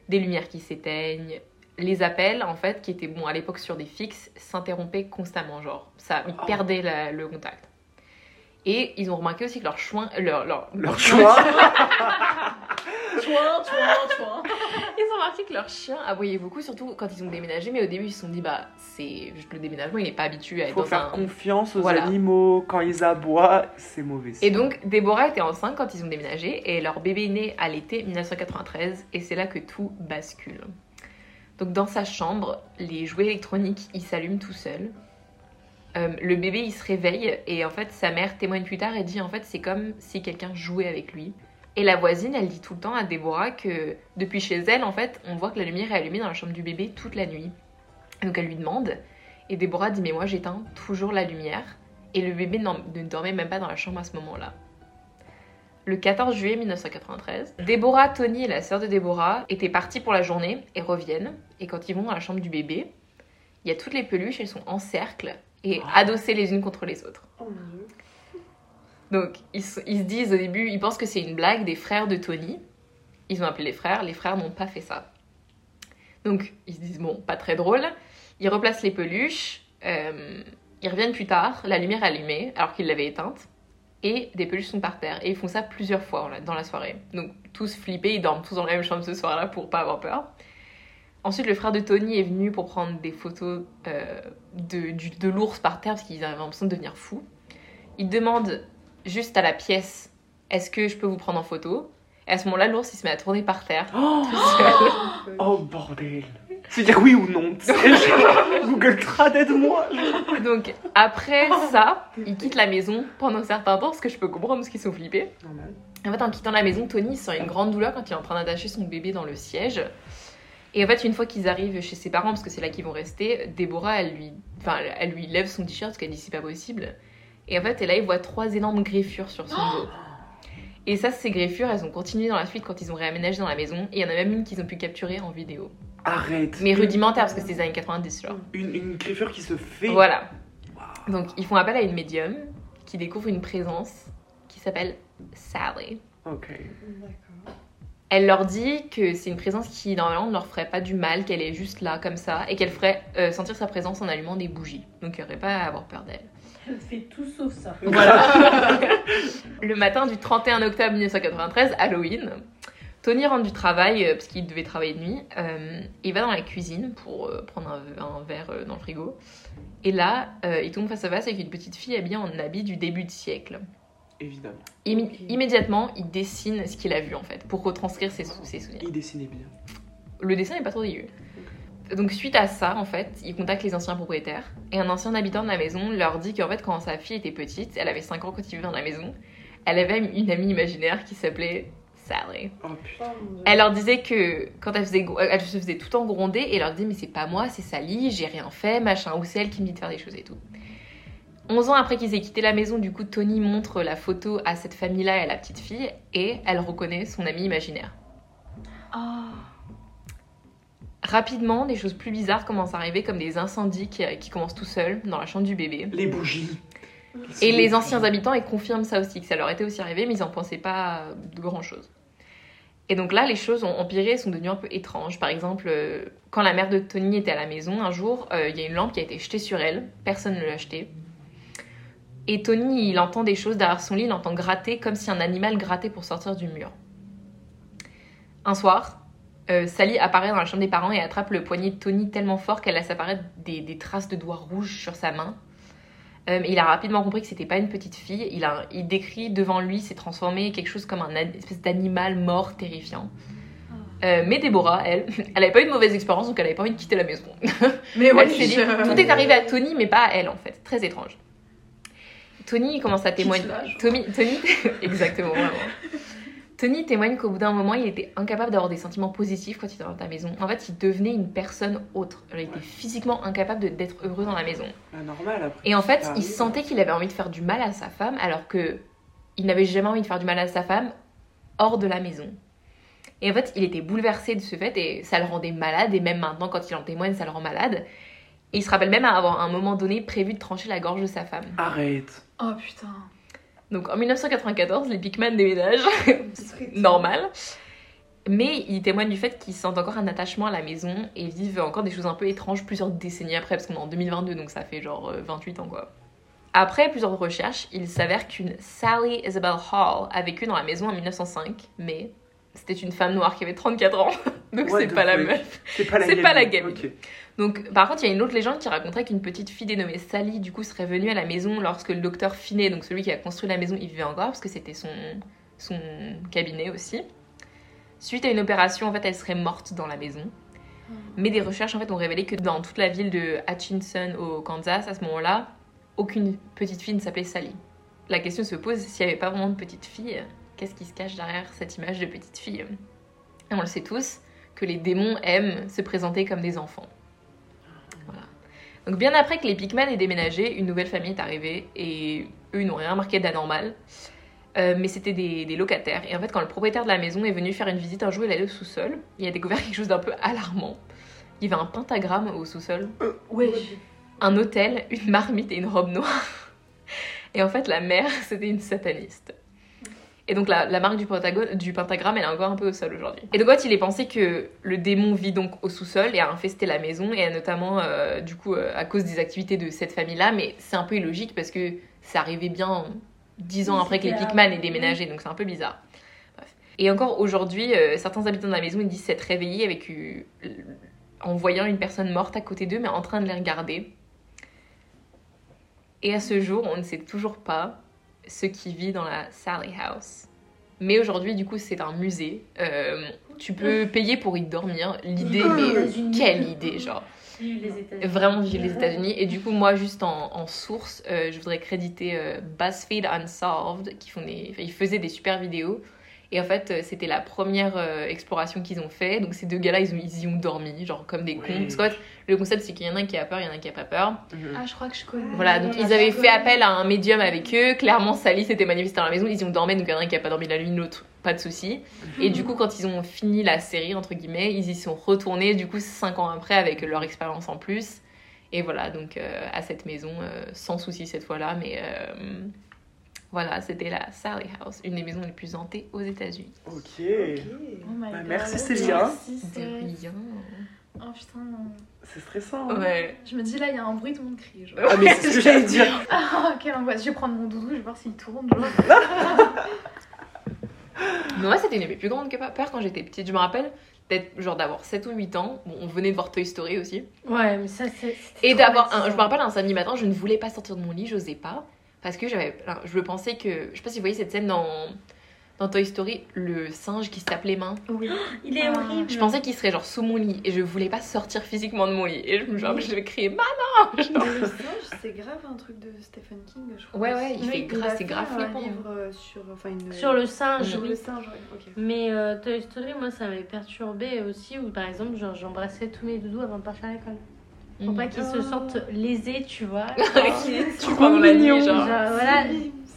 des lumières qui s'éteignent. Les appels, en fait, qui étaient bon à l'époque sur des fixes, s'interrompaient constamment, genre ça, ils Oh. perdaient la- le contact. Et ils ont remarqué aussi que leur chouin, leur, leur, Leur choix. Chouin, chouin, chouin. Ils ont remarqué que leur chien aboyait beaucoup, surtout quand ils ont déménagé. Mais au début, ils se sont dit, bah, c'est juste le déménagement, il n'est pas habitué à Il être faut dans faire un. confiance aux Voilà. animaux. Quand ils aboient, c'est mauvais. Et donc, Déborah était enceinte quand ils ont déménagé et leur bébé est né à l'été 1993 et c'est là que tout bascule. Donc, dans sa chambre, les jouets électroniques ils s'allument tout seuls. Euh, le bébé il se réveille et en fait sa mère témoigne plus tard et dit en fait c'est comme si quelqu'un jouait avec lui. Et la voisine elle dit tout le temps à Déborah que depuis chez elle en fait on voit que la lumière est allumée dans la chambre du bébé toute la nuit. Donc elle lui demande et Déborah dit mais moi j'éteins toujours la lumière et le bébé ne dormait même pas dans la chambre à ce moment-là. Le 14 juillet 1993, Déborah, Tony et la sœur de Déborah étaient partis pour la journée et reviennent. Et quand ils vont dans la chambre du bébé, il y a toutes les peluches, elles sont en cercle et adossées les unes contre les autres. Oh mon dieu. Donc ils, se- ils se disent au début, ils pensent que c'est une blague des frères de Tony. Ils ont appelé les frères, les frères n'ont pas fait ça. Donc ils se disent, bon, pas très drôle. Ils replacent les peluches, euh, ils reviennent plus tard, la lumière est allumée alors qu'ils l'avaient éteinte. Et des peluches sont par terre. Et ils font ça plusieurs fois dans la soirée. Donc tous flippés, ils dorment tous dans la même chambre ce soir-là pour pas avoir peur. Ensuite, le frère de Tony est venu pour prendre des photos euh, de, l'ours par terre parce qu'ils avaient l'impression de devenir fous. Il demande juste à la pièce Est-ce que je peux vous prendre en photo? Et à ce moment-là, l'ours il se met à tourner par terre. Oh, oh, bordel. C'est dire oui ou non. Google Trad, aide-moi. Donc après ça, il quitte la maison pendant un certain temps parce que je peux comprendre parce qu'ils sont flippés. Normal. En fait, en quittant la maison, Tony sent une grande douleur quand il est en train d'attacher son bébé dans le siège. Et en fait, une fois qu'ils arrivent chez ses parents, parce que c'est là qu'ils vont rester, Déborah, elle lui, enfin, elle lui lève son t-shirt parce qu'elle dit c'est pas possible. Et en fait, et là, il voit trois énormes greffures sur son dos. Et ça, ces greffures, elles ont continué dans la suite quand ils ont réaménagé dans la maison. Et il y en a même une qu'ils ont pu capturer en vidéo. Arrête. Mais rudimentaire, parce que c'est les années 90, genre. Une, une griffure qui se fait. Voilà. Donc, ils font appel à une médium qui découvre une présence qui s'appelle Sally. Ok. D'accord. Elle leur dit que c'est une présence qui normalement ne leur ferait pas du mal, qu'elle est juste là comme ça et qu'elle ferait euh, sentir sa présence en allumant des bougies. Donc il n'y aurait pas à avoir peur d'elle. Elle fait tout sauf ça. Voilà. le matin du 31 octobre 1993, Halloween, Tony rentre du travail euh, parce qu'il devait travailler de nuit. euh, il va dans la cuisine pour euh, prendre un, un verre euh, dans le frigo. Et là, euh, il tombe face à face avec une petite fille habillée en habit du début de siècle. Évidemment. Immédiatement, il dessine ce qu'il a vu en fait pour retranscrire ses, sou- ses souvenirs. Il dessinait bien. Le dessin n'est pas trop dégueu. Donc suite à ça, en fait, il contacte les anciens propriétaires et un ancien habitant de la maison leur dit qu'en fait, quand sa fille était petite, elle avait 5 ans quand il vivait dans la maison, elle avait une amie imaginaire qui s'appelait Sally. Oh putain. Oh. Elle leur disait que quand elle faisait, gro- elle se faisait tout le temps gronder et elle leur disait mais c'est pas moi, c'est Sally, j'ai rien fait, machin, ou c'est elle qui me dit de faire des choses et tout. 11 ans après qu'ils aient quitté la maison, du coup, Tony montre la photo à cette famille-là et à la petite fille et elle reconnaît son amie imaginaire. Ah. Rapidement, des choses plus bizarres commencent à arriver, comme des incendies qui, qui commencent tout seuls dans la chambre du bébé. Les bougies. Et les anciens habitants, ils confirment ça aussi, que ça leur était aussi arrivé, mais ils en pensaient pas de grand chose. Et donc là, les choses ont empiré, sont devenues un peu étranges. Par exemple, euh, quand la mère de Tony était à la maison, un jour, euh, il y a une lampe qui a été jetée sur elle, personne ne l'a achetée. Et Tony, il entend des choses derrière son lit, il entend gratter comme si un animal grattait pour sortir du mur. Un soir, euh, Sally apparaît dans la chambre des parents et attrape le poignet de Tony tellement fort qu'elle laisse apparaître des, des traces de doigts rouges sur sa main. Euh, il a rapidement compris que c'était pas une petite fille. Il, a, il décrit devant lui s'est transformé quelque chose comme un espèce d'animal mort terrifiant. Euh, mais Déborah, elle, elle avait pas eu de mauvaise expérience donc elle avait pas envie de quitter la maison. Mais Elle dit, tout est arrivé à Tony, mais pas à elle en fait. Très étrange. Tony commence à témoigner. Tony, Tony, exactement, vraiment. Tony témoigne qu'au bout d'un moment, il était incapable d'avoir des sentiments positifs quand il était dans ta maison. En fait, il devenait une personne autre. Il était physiquement incapable de- d'être heureux dans la maison. Ah, normal après. Et en fait, il sentait qu'il avait envie de faire du mal à sa femme, alors que il n'avait jamais envie de faire du mal à sa femme hors de la maison. Et en fait, il était bouleversé de ce fait et ça le rendait malade. Et même maintenant, quand il en témoigne, ça le rend malade. Et il se rappelle même avoir à un moment donné prévu de trancher la gorge de sa femme. Arrête. Oh putain. Donc en 1994, les Pickman déménagent, normal. Mais il témoigne du fait qu'ils sentent encore un attachement à la maison et vivent encore des choses un peu étranges plusieurs décennies après, parce qu'on est en 2022, donc ça fait genre euh, 28 ans quoi. Après plusieurs recherches, il s'avère qu'une Sally Isabel Hall a vécu dans la maison en 1905, mais c'était une femme noire qui avait 34 ans, donc c'est the pas la meuf. C'est pas la C'est gamine. Donc, par contre, il y a une autre légende qui raconterait qu'une petite fille dénommée Sally, du coup, serait venue à la maison lorsque le docteur Finney, donc celui qui a construit la maison, il vivait encore, parce que c'était son, son cabinet aussi. Suite à une opération, en fait, elle serait morte dans la maison. Mais des recherches, en fait, ont révélé que dans toute la ville de Hutchinson, au Kansas, à ce moment-là, aucune petite fille ne s'appelait Sally. La question se pose, s'il n'y avait pas vraiment de petite fille, qu'est-ce qui se cache derrière cette image de petite fille? Et on le sait tous, que les démons aiment se présenter comme des enfants. Donc bien après que les Pikman aient déménagé, une nouvelle famille est arrivée et eux n'ont rien remarqué d'anormal. Euh, mais c'était des, des locataires. Et en fait, quand le propriétaire de la maison est venu faire une visite un jour, il allé au sous-sol. Il a découvert quelque chose d'un peu alarmant. Il y avait un pentagramme au sous-sol, Ouais. un hôtel, une marmite et une robe noire. Et en fait, la mère, c'était une sataniste. Et donc la, la marque du, du pentagramme, elle est encore un peu au sol aujourd'hui. Et donc en fait, il est pensé que le démon vit donc au sous-sol et a infesté la maison, et a notamment euh, du coup euh, à cause des activités de cette famille-là, mais c'est un peu illogique parce que ça arrivait bien dix ans Oui, après que les Pikman aient déménagé, donc c'est un peu bizarre. Bref. Et encore aujourd'hui, euh, certains habitants de la maison ils disent s'être réveillés avec en voyant une personne morte à côté d'eux, mais en train de les regarder. Et à ce jour, on ne sait toujours pas ce qui vit dans la Sally House. Mais aujourd'hui, du coup, c'est un musée. Euh, tu peux payer pour y dormir. L'idée, Aux mais quelle idée, genre. Vive les. Vraiment vivre les États-Unis. Et du coup, moi, juste en, en source, euh, je voudrais créditer euh, BuzzFeed Unsolved, qui font des, ils faisaient des super vidéos. Et en fait, euh, c'était la première euh, exploration qu'ils ont fait. Donc, ces deux gars-là, ils, ont- ils y ont dormi, genre comme des cons. Oui. Fait, le concept, c'est qu'il y en a un qui a peur, il y en a un qui a pas peur. Mhm. Ah, je crois que je connais. Voilà, donc ils avaient fait appel à un médium avec eux. Clairement, Sally s'était manifestée dans la maison. Ils y ont dormi, donc il y en a un qui a pas dormi la nuit, l'autre, pas de souci. Et du coup, quand ils ont fini la série, entre guillemets, ils y sont retournés, du coup, cinq ans après, avec leur expérience en plus. Et voilà, donc euh, à cette maison, euh, sans souci cette fois-là, mais euh, voilà, c'était la Sally House, une des maisons les plus hantées aux États-Unis. Ok. Oh my Bah, God. merci, Célia. Merci, rien. Oh putain, non. C'est stressant. hein. Ouais. Je me dis là, il y a un bruit, tout le monde crie. Genre. Ah, mais c'est ce que j'allais dire. Ah, quelle angoisse. Je vais prendre mon doudou, je vais voir s'il tourne. Genre. Mais moi, c'était une de mes plus grandes peurs quand j'étais petite. Je me rappelle d'être genre d'avoir 7 ou 8 ans. Bon, on venait de voir Toy Story aussi. Ouais, mais ça, c'est. c'était Et d'avoir un. Je me rappelle un samedi matin, je ne voulais pas sortir de mon lit, j'osais pas. Parce que j'avais. Je pensais que. Je sais pas si vous voyez cette scène dans. Dans Toy Story, le singe qui se tape les mains. Oui. Il est Ah. horrible. Je pensais qu'il serait genre sous mon lit et je voulais pas sortir physiquement de mon lit. Et je me genre, je vais crier Maman Genre, Le singe, c'est grave un truc de Stephen King, je crois. Ouais, ouais, il Oui, fait grave, c'est fait grave un flippant. livre euh, sur, enfin, une... Sur le singe, sur oui. le singe, ouais, ok. Mais euh, Toy Story, moi, ça m'avait perturbé aussi, où par exemple, genre, j'embrassais tous mes doudous avant de partir à l'école. Pour Mm. pas qu'ils se sentent lésés, tu vois. Tu pendant la nuit, Genre, genre. voilà,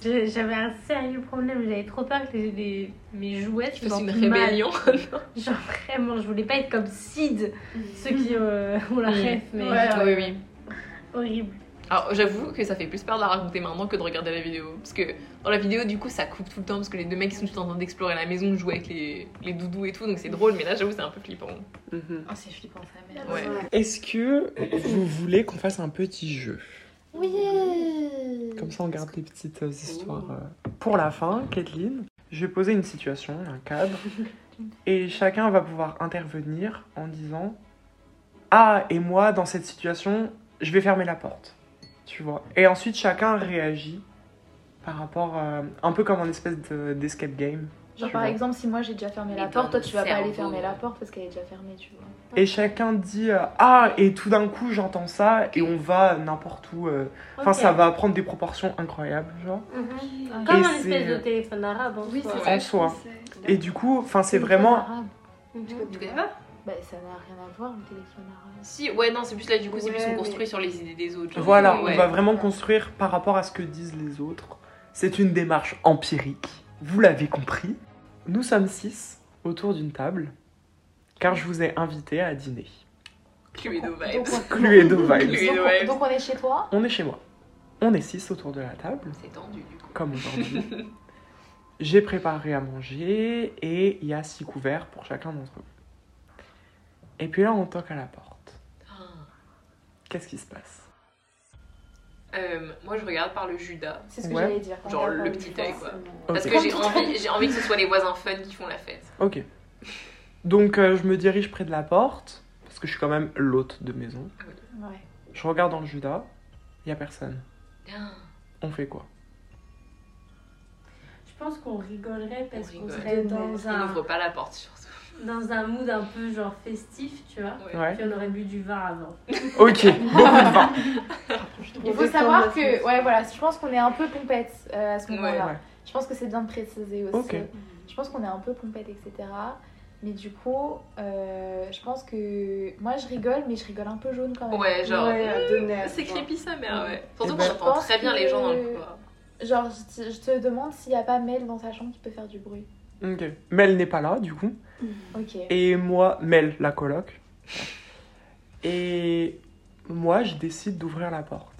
j'avais un sérieux problème, j'avais trop peur que les, les- mes jouets se sentent une mal. rébellion. Genre vraiment, je voulais pas être comme Sid, ceux qui euh, ont la Mm. ref, mais Ouais, genre, oui, oui. horrible. Alors j'avoue que ça fait plus peur de la raconter maintenant que de regarder la vidéo. Parce que dans la vidéo, du coup, ça coupe tout le temps parce que les deux mecs ils sont tout en train d'explorer la maison, de jouer avec les, les doudous et tout, donc c'est drôle, mais là j'avoue c'est un peu flippant. Mhm. Oh, c'est flippant, sa mère. Ouais. Est-ce que vous voulez qu'on fasse un petit jeu? Oui Comme ça, on garde les petites euh, histoires euh, pour la fin. Kathleen, je vais poser une situation, un cadre, et chacun va pouvoir intervenir en disant Ah, et moi, dans cette situation, je vais fermer la porte. Tu vois Et ensuite, chacun réagit par rapport. euh, un peu comme un espèce de- d'escape game. Genre par vois. exemple, si moi j'ai déjà fermé la porte, toi tu vas pas aller fermer la porte parce qu'elle est déjà fermée, tu vois. Et chacun dit euh, Ah, et tout d'un coup, j'entends ça, et on va n'importe où. euh, Enfin, ça va prendre des proportions incroyables, genre. Mhm. Comme Et un espèce de téléphone arabe en Oui, soi. c'est En soi. Et du coup, enfin, c'est vraiment. arabe. Mhm. Tu connais pas? Bah ça n'a rien à voir le téléphone arabe. Si, ouais, non, c'est plus là, du coup, c'est plus Ouais, on construit sur les idées des autres. genre. Voilà, Ouais. on va vraiment construire par rapport à ce que disent les autres. C'est une démarche empirique. Vous l'avez compris. Nous sommes six autour d'une table, car je vous ai invité à dîner. Cluedo Donc, vibes. on- Cluedo vibes. Cluedo donc, on- vibes. donc on est chez toi On est chez moi. On est six autour de la table, C'est tendu, du coup. comme aujourd'hui. J'ai préparé à manger et il y a six couverts pour chacun d'entre vous. Et puis là, on toque à la porte. Ah. Qu'est-ce qui se passe? Euh, moi, je regarde par le Judas. C'est ce que Ouais. j'allais dire. Genre le petit œil, quoi. Parce que j'ai envie, j'ai envie que ce soit les voisins fun qui font la fête. Ok. Donc, euh, je me dirige près de la porte, parce que je suis quand même l'hôte de maison. Ouais. Je regarde dans le Judas, il y a personne. Ah. On fait quoi? Je pense qu'on rigolerait parce On qu'on serait dans On un, n'ouvre pas la porte, surtout. Dans un mood un peu genre festif, tu vois. Ouais. Puis on aurait bu du vin avant. Ok, beaucoup de vin. Il faut savoir que, ouais, voilà, je pense qu'on est un peu pompette euh, à ce moment-là. Ouais. Je pense que c'est bien de préciser aussi. Je pense qu'on est un peu pompette, etc. Mais du coup, euh, je pense que moi je rigole, mais je rigole un peu jaune quand même. Ouais, genre. Ouais, nerfs, C'est creepy sa mère, ouais. Surtout Eh qu'on ben- entend pense très bien que- les gens dans le couloir. Genre, je te, je te demande s'il n'y a pas Mel dans sa chambre qui peut faire du bruit. Ok. Mel n'est pas là, du coup. Ok. Et moi, Mel, la coloc. Et moi, je décide d'ouvrir la porte.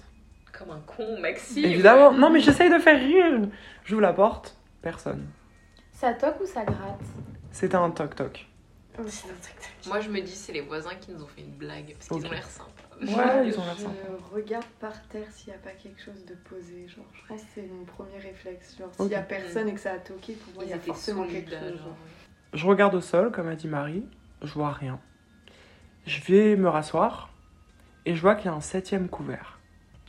Comme un con, Maxime. Évidemment. Non, mais j'essaye de faire rire. J'ouvre la porte, personne. Ça toque ou ça gratte? C'était un toc-toc. Moi, je me dis, c'est les voisins qui nous ont fait une blague. Parce qu'ils ont l'air sympas. Ouais, ils ont l'air Je sympas. regarde par terre s'il n'y a pas quelque chose de posé. Genre, je pense que c'est mon premier réflexe. Genre, s'il n'y a personne et que ça a toqué, pour moi, il y a forcément quelque chose. genre. Je regarde au sol, comme a dit Marie. Je vois rien. Je vais me rasseoir. Et je vois qu'il y a un septième couvert.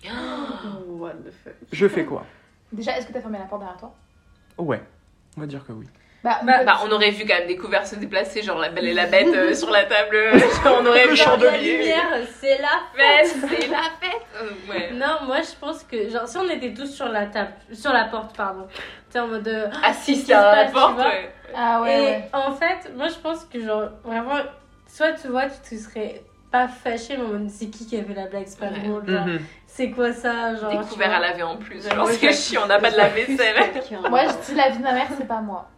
Oh, what the fuck. Je fais quoi? Déjà, est-ce que t'as fermé la porte derrière toi? Ouais. On va dire que oui. Bah, Bah, Bah, on aurait vu quand même des couverts se déplacer, genre la belle et la bête euh, sur la table. Genre, on aurait vu chandelier. lumière, c'est la Mais c'est la fête Euh, Ouais. Non, moi je pense que genre si on était tous sur la table, sur la porte pardon, tu sais en mode de Assis à la porte, ouais. Ah ouais, et ouais. en fait, moi je pense que genre vraiment soit tu vois tu te serais pas fâché mais en mode c'est qui qui a fait la blague, c'est pas Ouais. drôle genre. Mhm. C'est quoi ça genre Des couverts vois. à laver en plus. Genre, c'est chiant, on n'a pas de la vaisselle. Moi, je dis la vie de ma mère, c'est pas moi.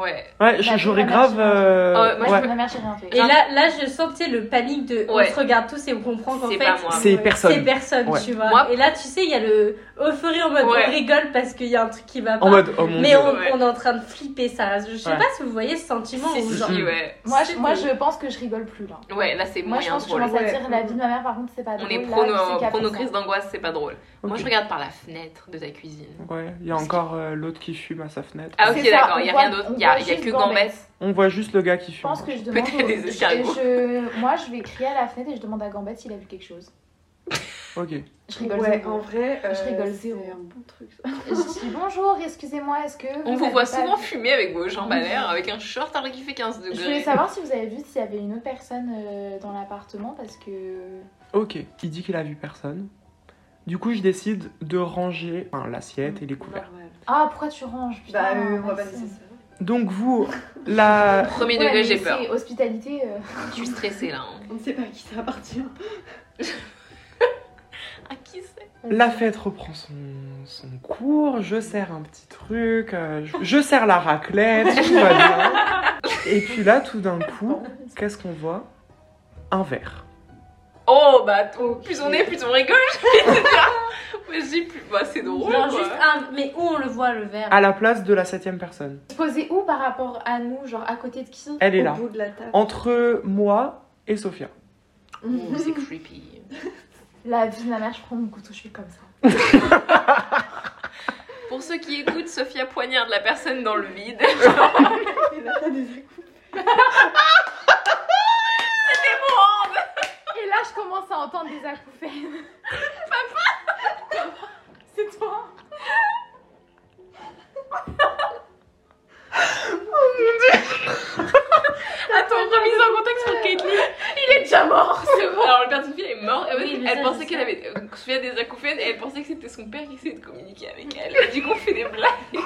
Ouais. Ouais, j'aurais grave. euh, moi, ouais. je ma mère, j'ai rien fait. Et là, là, je sentais le panique de Ouais. on se regarde tous et on comprend qu'en C'est fait pas moi. C'est personne. c'est personne, Ouais. tu vois. Moi- Et là, tu sais, il y a le euphorie en mode Ouais. on rigole parce qu'il y a un truc qui va pas. En mode, oh mon mais dieu. on, Ouais. on est en train de flipper ça. Je sais Ouais. pas si vous voyez ce sentiment Si, si, genre. Ouais. Moi, je, moi, je pense que je rigole plus là. Ouais, là, c'est Moi, je moyen pense que je commence à dire la vie de ma mère, par contre, c'est pas drôle. On est Là, pro, je sais nos, qu'il y a pro nos personne. crises d'angoisse, c'est pas drôle. Moi, je regarde par la fenêtre de ta cuisine. Ouais, il y a encore euh, l'autre qui fume à sa fenêtre. Ah, ok, d'accord, il y a rien d'autre. Y a, y a juste que Gambette. On voit juste le gars qui Je fume. pense que je demande. Peut-être au- des je- je- Moi, je vais crier à la fenêtre et je demande à Gambette s'il a vu quelque chose. Ok. Je rigole Ouais, zéro. en vrai, Je euh, rigole zéro. un bon truc. ça. Je dis bonjour, excusez-moi, est-ce que. On vous voit souvent vu- fumer avec vos jambes à l'air, avec un short alors qu'il fait 15 Je voulais degrés. savoir si vous avez vu s'il y avait une autre personne euh, dans l'appartement parce que. Ok. Il dit qu'il a vu personne. Du coup, je décide de ranger enfin, l'assiette et les couverts. Normal. Ah, pourquoi tu ranges? Putain, Bah, euh, on va ça. Donc vous, la... Premier Ouais, degré, j'ai peur. Hospitalité. euh, Je suis stressée là. hein. On ne sait pas à qui ça appartient. À qui c'est? La fête reprend son, son cours, je sers un petit truc, euh, je, je sers la raclette, tout va bien. Et puis là, tout d'un coup, qu'est-ce qu'on voit? Un verre. Oh bah, plus on est, plus on rigole. Mais dis plus. Bah, c'est drôle Genre quoi. juste un. Mais où on le voit le verre À la place de la septième personne. Posé où par rapport à nous Genre à côté de qui Elle est Au là. bout de la table. Entre moi et Sophia. Oh, c'est creepy. La vie de ma mère, je prends mon couteau, je fais comme ça. Pour ceux qui écoutent, Sophia poignarde la personne dans le vide. Et là, je commence à entendre des acouphènes. Papa C'est toi Attends, remise en contexte pour Caitlyn. Il est déjà mort Alors le père de Sophie est mort. Mais elle ça, pensait qu'elle avait euh, Sophia des acouphènes et elle pensait que c'était son père qui essayait de communiquer avec elle. Et du coup, on fait des blagues.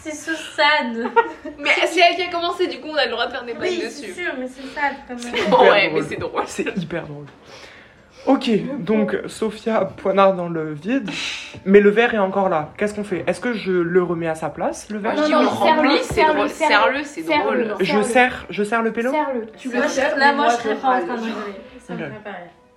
C'est Susanne. Mais c'est elle qui a commencé, du coup, on a le droit de faire des blagues Oui, c'est dessus. sûr, mais c'est ça quand même. C'est Oh hyper ouais, drôle. mais c'est drôle. C'est hyper drôle. Ok, donc Sophia poignarde dans le vide, mais le verre est encore là. Qu'est-ce qu'on fait? Est-ce que je le remets à sa place, le Moi, verre je dis, non, on le serre-le, remplit, c'est drôle. serre-le. C'est drôle. Je serre, je serre le pélo? Serre-le. Tu le serres, là, moi, je serais pas en train de rigoler.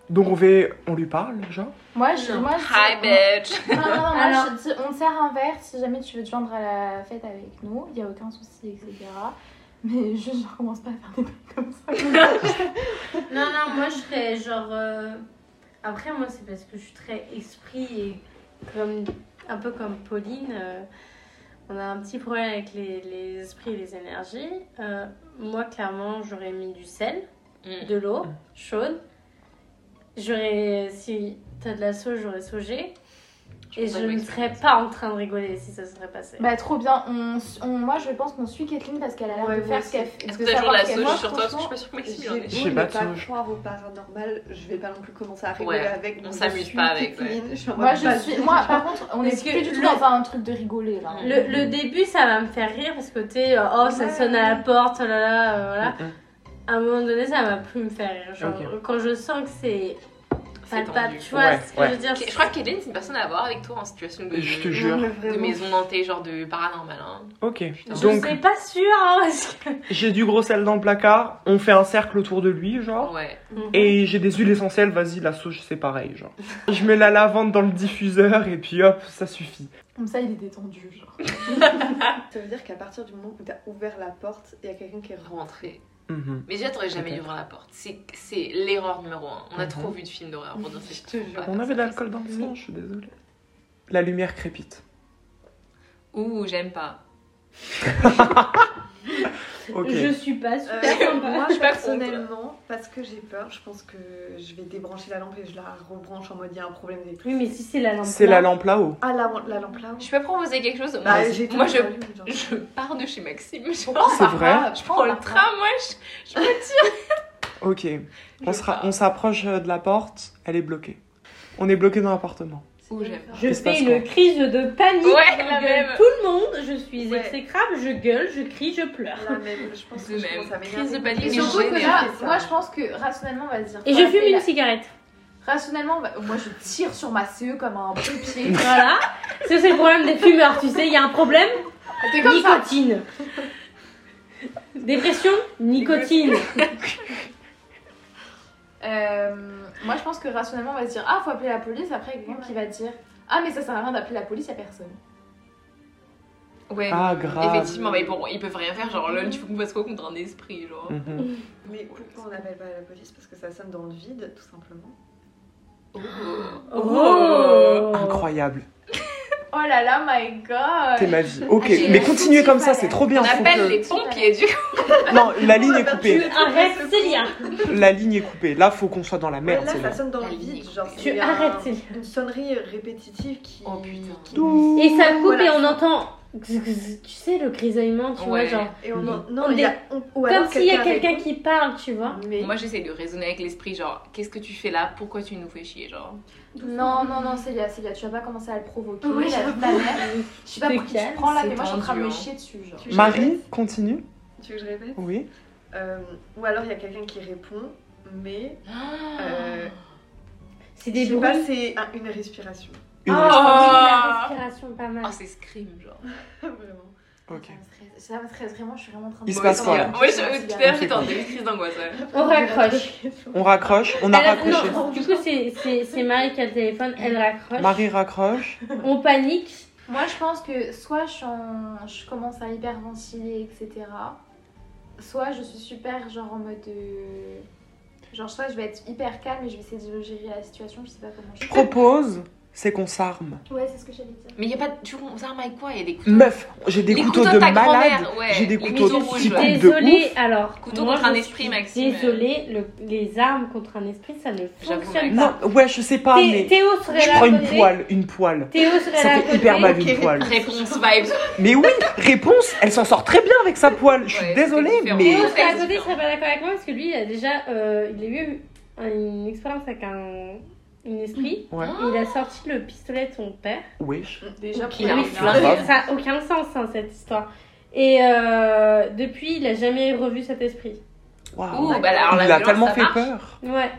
Donc on fait, on lui parle, genre Moi, je, Non. moi, je Hi, bitch. Non, non, non, moi Alors- je dis, on te sert un verre si jamais tu veux te joindre à la fête avec nous, il n'y a aucun souci, etc. Mais juste, je recommence pas à faire des trucs comme ça. Non, non, moi je serais genre. euh, Après, moi c'est parce que je suis très esprit et comme un peu comme Pauline, euh, on a un petit problème avec les, les esprits et les énergies. Euh, moi, clairement, j'aurais mis du sel, Mm. de l'eau chaude. J'aurais, si t'as de la sauge, j'aurais saugé. Et je ne serais pas en train de rigoler si ça se serait passé. Bah, trop bien. On, on- moi, je pense qu'on suit Kathleen parce qu'elle a l'air Ouais, de faire ce qu'elle fait. Est-ce que t'as toujours la ce qu'elle sauge mange, sur toi Parce que je suis pas sûre que Maxime en ait. Je sais pas pas croire au paranormal, je vais pas non plus commencer à rigoler Ouais, avec. on s'amuse pas avec, je Moi, je suis. Moi, par contre, on est plus du tout dans un truc de rigoler là. Le, le début, ça va me faire rire parce que t'es euh, oh, ça sonne à la porte, oh là là, euh, voilà. À un moment donné, ça va plus me faire rire. Genre, quand je sens que C'est palpable, tu vois Ouais, ce que ouais. je veux dire. Je crois que Kaylin, c'est une personne à avoir avec toi en situation de, Je te jure. De maison hantée, genre de paranormal. Hein. Ok, Je donc sais pas sûre, hein, parce que. j'ai du gros sel dans le placard, on fait un cercle autour de lui, genre. Ouais. Et j'ai des huiles essentielles, vas-y, la sauge c'est pareil, genre. Je mets la lavande dans le diffuseur et puis hop, ça suffit. Comme ça, il est détendu. Genre. Ça veut dire qu'à partir du moment où t'as ouvert la porte, il y a quelqu'un qui est rentré. Mhm. Mais déjà, t'aurais jamais dû ouvrir la porte. C'est c'est l'erreur numéro un. On a Mhm. trop vu de films d'horreur pour dire. On avait de l'alcool dans le sang, je suis désolée. La lumière crépite. Ouh, j'aime pas. Je suis pas Euh, super sympa. moi personnellement, parce que j'ai peur, je pense que je vais débrancher la lampe et je la rebranche en mode il y a un problème d'électricité. Oui, mais si c'est la lampe. C'est la lampe là-haut. Ah, la, la lampe là-haut Je peux proposer quelque chose Bah, Moi, je, je pars de chez Maxime. Je C'est vrai je prends le tram, moi. Je, je me tire. Ok. On, sera- on s'approche de la porte, elle est bloquée. On est bloqué dans l'appartement. J'aime. Je fais une crise de panique. Ouais, la même. Tout le monde, je suis Ouais. exécrable, je gueule, je crie, je pleure. La même, je pense que De je même. Crise de panique, Et surtout que là, moi je pense que rationnellement on va se dire. Et je fume une la- cigarette. Rationnellement, va- moi je tire sur ma CE comme un pompier. Voilà. Ça, c'est le problème des fumeurs, tu sais. Il y a un problème ça. Nicotine. Dépression Nicotine. Euh, moi je pense que rationnellement on va se dire ah faut appeler la police. Après il y a quelqu'un qui va dire ah mais ça sert à rien d'appeler la police, y a personne. Ouais. Ah, grave. Effectivement, mais bon, ils peuvent rien faire. Genre, lol, tu faut qu'on fasse quoi contre un esprit, genre. Mhm. Mais pourquoi on n'appelle pas la police? Parce que ça sonne dans le vide, tout simplement. Oh. Incroyable. Oh là là, my god. T'es ma vie. Ok, Ah, j'ai mais la continuez comme ça, c'est trop bien. On faut appelle que- les pompiers, du coup. Non, la ligne est coupée. Arrête, Célia. La ligne est coupée. Là, faut qu'on soit dans la merde. Ouais, là, Célia. ça sonne dans le vide. Genre, Tu arrêtes, Célia. une sonnerie répétitive qui. Oh, putain. qui- Et ça coupe Voilà. et on entend. Tu sais, le grisonnement, tu Ouais. vois, genre. Et on en- On Non, il y a. on- ou Comme s'il y a quelqu'un qui parle, tu vois. Mais Moi, j'essaie de raisonner avec l'esprit, genre, qu'est-ce que tu fais là? Pourquoi tu nous fais chier, genre? Non, non, non, Célia, Célia, tu vas pas commencer à le provoquer. Ouais, la vie de ta mère. Je sais pas pour qui tu prends là, mais moi je suis en train de me chier dessus. Genre. Je Marie, continue. Tu veux que je répète Oui. Euh, Ou alors il y a quelqu'un qui répond, mais. Euh, C'est je des sais bruits. pas, c'est un- une respiration. Une Ah, respiration. oui, la respiration, pas mal. Oh, c'est Scream, genre. Vraiment. Ok. Ça me stresse, vraiment, je suis vraiment en train de Il se passe quoi, là tout à l'heure, j'étais en crise d'angoisse. On raccroche. On raccroche. On a Elle raccroché. non, du coup, c'est- c'est c'est Marie qui a le téléphone, elle raccroche. Marie raccroche. On panique. Moi je pense que soit je, suis en- je commence à hyperventiler, etc. Soit je suis super genre en mode. euh, Genre, pas, je vais être hyper calme et je vais essayer de gérer la situation, je sais pas comment je Je propose, c'est qu'on s'arme. Ouais, c'est ce que j'allais dire. Mais il y a pas. Tu on s'arme avec quoi? Il y a des couteaux? Meuf, j'ai des couteaux, couteaux de malade. ouais, J'ai des couteaux couteaux qui rouges, coupent ouais. de ouf. alors. Couteau contre un esprit, Maxime. Désolée, le- les armes contre un esprit, ça ne fonctionne Non, pas. ouais, je sais pas, Thé- mais Théo serait je là prends une poêle, une poêle. Théo serait Ça fait hyper mal une poêle. Réponse vibes. Mais oui, réponse, elle s'en sort très bien avec sa poêle. Je suis désolée, mais Théo serait à côté, serait pas d'accord avec moi parce que lui, il a déjà euh, il a eu une expérience avec un, un esprit. ouais, Et il a sorti le pistolet de son père. wesh. Déjà, flingue. grave. Ça n'a aucun sens, hein, cette histoire. Et euh, depuis, il a jamais revu cet esprit. Waouh. Ouh, bah Il a tellement fait marche. peur. Ouais.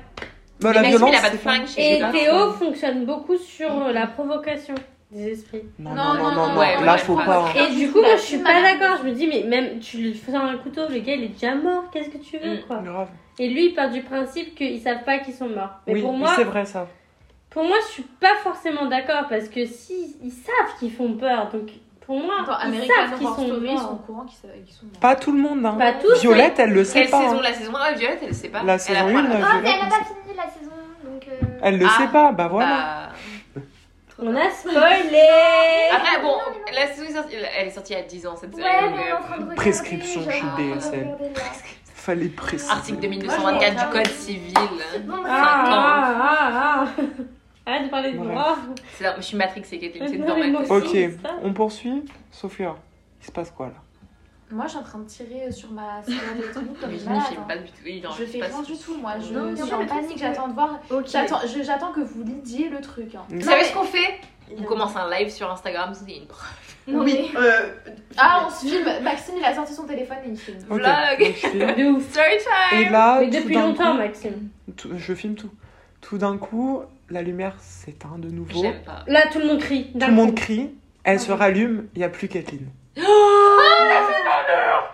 Mais Mais la Maxime, violence, il a pas de c'est pas- flingue chez Et. Théo fonctionne beaucoup sur la provocation des esprits. Non, Non, non, non, non, non, non, ouais, là, faut pas. hein. Et du coup, moi, je suis pas d'accord. Je me dis, mais même tu lui fais un couteau, le gars, il est déjà mort. Qu'est-ce que tu veux, Mm. quoi Grave. Et lui, il part du principe qu'ils savent pas qu'ils sont morts. Mais Oui, pour moi, c'est vrai ça. pour moi, je suis pas forcément d'accord parce que si ils savent qu'ils font peur, donc pour moi, Attends, ils American savent qu'ils sont Story, ils sont au morts. courant qu'ils sont morts. Pas tout le monde, hein. Pas tous, Violette, elle le sait Quelle pas. saison hein. La saison 1, Violette, elle sait pas. La Elle saison apprend 1, la- Ah, mais elle a pas fini la saison, donc. euh, elle le Ah. sait pas, bah voilà. Bah, On a spoilé Après, bon, la saison est sortie, elle est sortie il y a 10 ans cette série. Ouais, donc, mais on est en euh, train de regarder. Prescription chez de DSL. regarder là. Fallait préciser. Article 2224 du Code civil. Ah, ah, ah, ah. Arrête de parler de moi. C'est là, je suis matrixée, Kathleen, c'est dans ma. Ok, on poursuit. Sophia, il se passe quoi là? Moi, je suis en train de tirer euh, sur ma serrure électronique comme Mais une je ne malade. filme pas du tout. Oui, non, Je fais pas rien du tout, moi. Je Non, suis en panique, j'attends de voir. Ok. J'attends, que vous lidiez le truc. hein. Vous savez ce qu'on fait? On commence un live sur Instagram, c'est une preuve. Non, Oui. mais- euh, Ah, on se filme. Maxime, il a sorti son téléphone et il filme. Vlog. De ouf. Story time Et là, Mais tout depuis d'un longtemps, coup- Maxime. tout- je filme tout. Tout d'un coup, la lumière s'éteint de nouveau. J'aime pas. Là, tout le monde crie. Tout le monde crie. Elle se rallume. Il n'y a plus Kathleen.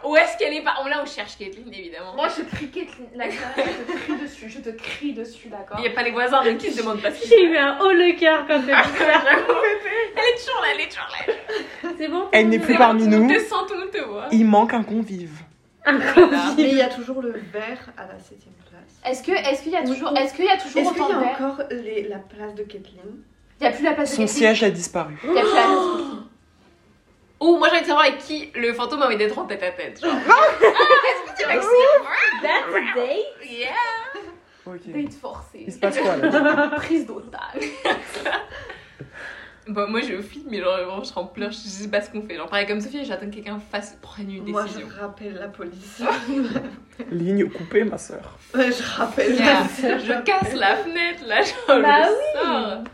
Où est-ce qu'elle est pas Oh, Là, on cherche Kathleen, évidemment. Moi, je crie Kathleen. La je te crie dessus. Je te crie dessus, d'accord? Il n'y a pas les voisins de qui se demandent pas si. J'ai eu un haut le cœur quand elle. Elle est toujours là, elle est toujours là. C'est bon Elle n'est plus parmi nous. te sent, tout le monde te voit. Il manque un convive. Voilà. Mais il y a toujours le verre à la septième place. Est-ce que, est-ce qu'il y a Oui. toujours, est-ce qu'il y a toujours Est-ce qu'il y a encore les- la place de Kathleen? Il y a plus la place de Son siège a disparu. Il y a plus la place de Kathleen. Ou moi j'ai envie de savoir avec qui le fantôme a envie d'être en tête à tête. Genre. ah, est-ce que tu Maxime That's a date? Yeah. Ok. Date forcée. Il se passe quoi là? Prise d'otage. Bah, moi je filme, mais genre vraiment je serai en pleurs, je sais pas ce qu'on fait. Genre pareil comme Sophie, j'attends que quelqu'un fasse, prenne une Moi, décision. je rappelle la police. Ligne coupée, ma soeur. Ouais, je rappelle Yeah. la. Je casse la fenêtre là, genre Bah je oui. sors.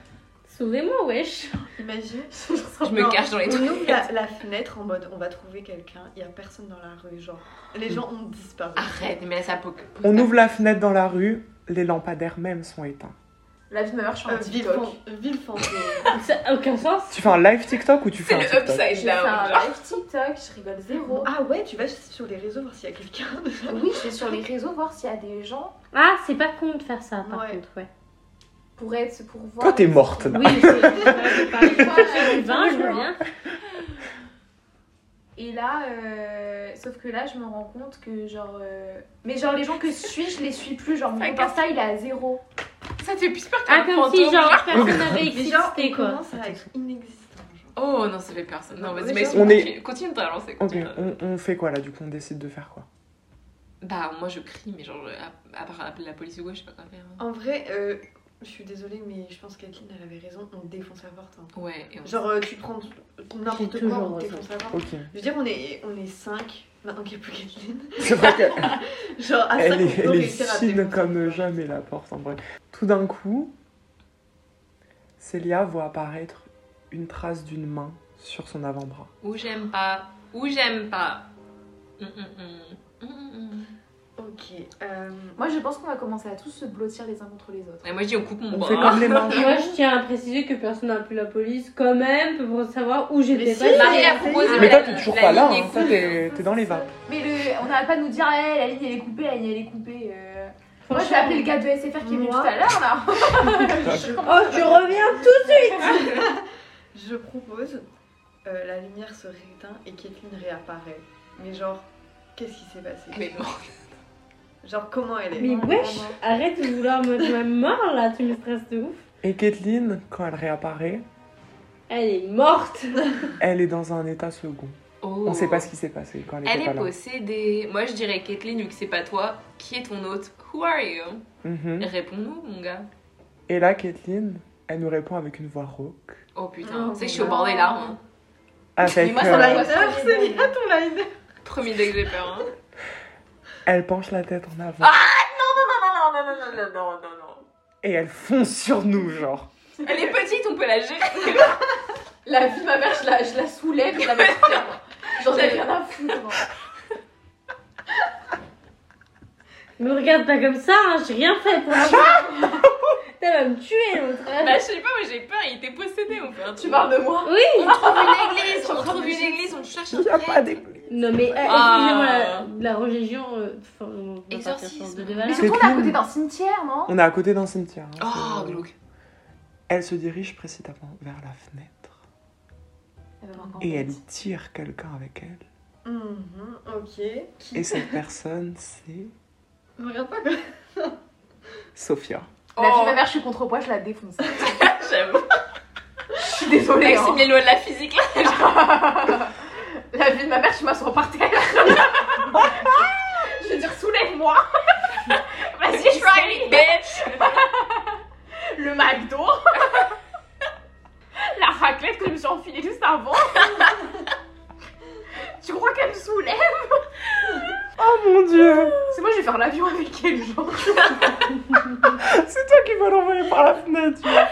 Sauvez-moi, wesh. Imagine. Je me Non, cache dans les On toilettes. ouvre la, la fenêtre en mode on va trouver quelqu'un, il y a personne dans la rue, genre les gens ont disparu. Arrête, mais là ça peut. On ouvre la fenêtre dans la rue. Les lampadaires même sont éteints. La vie meurt, je suis en Euh, ville, TikTok. fan- ville fantôme. Ça a aucun sens. Tu fais un live TikTok ou tu fais C'est un le TikTok upside fait un down. genre. live TikTok, je rigole zéro. ah ouais, tu vas sur les réseaux voir s'il y a quelqu'un. Oui, je vais sur les réseaux voir s'il y a des gens Ah, c'est pas con de faire ça, par Ouais. contre, ouais. Pour être pour voir. Toi, t'es morte là. Oui, j'ai du vin, je reviens. Et là, euh, sauf que là, je me rends compte que genre, euh, mais genre les gens que je suis, je les suis plus. Genre mon Ça casse. Insta, il est à zéro. Ça te fait plus peur Ah, qu'un comme si, fantôme. genre, personne n'avait Mais genre, existé, quoi. commence à être inexistant. Genre? Oh non, ça fait personne. Non, vas-y, Maxime, on est- continue, de te lancer. Ok, continue. on, on fait quoi là Du coup, on décide de faire quoi? Bah, moi je crie, mais genre, à, à part appeler la police ou quoi, je sais pas quoi faire. hein. En vrai, euh, je suis désolée, mais je pense que Kathleen elle avait raison, on défonce la porte. hein. Ouais, et on Genre, euh, tu prends n'importe quoi, on défonce la porte. Je veux dire, on est, on est 5, maintenant qu'il n'y a plus Kathleen. C'est vrai qu'elle Genre, à 5, elle on est, peut elle est comme jamais la porte en vrai. Tout d'un coup, Célia voit apparaître une trace d'une main sur son avant-bras. Ou j'aime pas, ou j'aime pas. Hum, hum, hum. Ok. Euh, Moi, je pense qu'on va commencer à tous se blottir les uns contre les autres. Et moi je dis on coupe mon On bras. fait comme les manches. Moi, je tiens à préciser que personne n'a appelé la police, quand même, pour savoir où j'étais Mais. Marie a proposé. Mais toi, t'es toujours la pas là, ligne hein. est toi, coupée. t'es t'es dans les vapes. Mais le, on n'arrête pas de nous dire, eh, la ligne elle est coupée, la ligne elle est coupée. euh. Moi, je vais appeler le gars de SFR qui est venu tout Moi. à l'heure là. Oh, tu reviens tout je propose, euh, la lumière se rééteint et Kathleen réapparaît. Mais genre, qu'est-ce qui s'est passé? Est morte. Genre, comment elle est Mais wesh, arrête de vouloir me mettre mort là, tu me stresses de ouf. Et Kathleen, quand elle réapparaît, Elle est morte. elle est dans un état second. Oh. On sait pas ce qui s'est passé quand elle, Elle était est pas là. possédée. Moi, je dirais Kathleen, vu que c'est pas toi, qui est ton hôte? Who are you? Mhm. Réponds-nous, mon gars. Et là, Kathleen, elle nous répond avec une voix rauque. Oh putain, Oh, tu sais que je suis au bord des larmes. hein. Avec, Moi, euh, c'est bien ton liner. Premier degré, j'ai peur. Hein. Elle penche la tête en avant Ah non, non, non, non, non, non, non, non, non, non. et elle fonce sur nous, genre. Elle est petite, on peut la gérer. La vie de ma mère, je la, je la soulève et la mets. J'en ai rien à foutre. Me regarde pas comme ça, hein, j'ai rien fait pour la T'as va me tuer l'autre. bah, je sais pas, moi j'ai peur, il était possédé, on fait un Tu parles de moi Oui On trouve une église, on trouve une église, on cherche Il un n'y a pas d'église. Non mais, euh, Ah. excusez-moi, la, la religion... euh, enfin, Exorcisme. de Mais surtout, on est à côté d'un cimetière, non? On est à côté d'un cimetière. hein, Oh, c'est- glauque. Elle se dirige précipitamment vers la fenêtre Elle et elle tire quelqu'un avec elle. Mhm, ok. Et cette personne, c'est Me regarde pas Sophia. La vie Oh. de ma mère, je suis contre poids, je la défonce. J'avoue. Je suis désolée. Avec hein. ces lois de la physique là. La vie de ma mère, je m'assois par terre. je veux dire, soulève-moi. Vas-y, Try me, bitch. Le McDo. La raclette que je me suis enfilée juste avant. tu crois qu'elle me soulève? Oh mon dieu C'est moi, je vais faire l'avion avec elle, genre. C'est toi qui vas l'envoyer par la fenêtre. tu vois.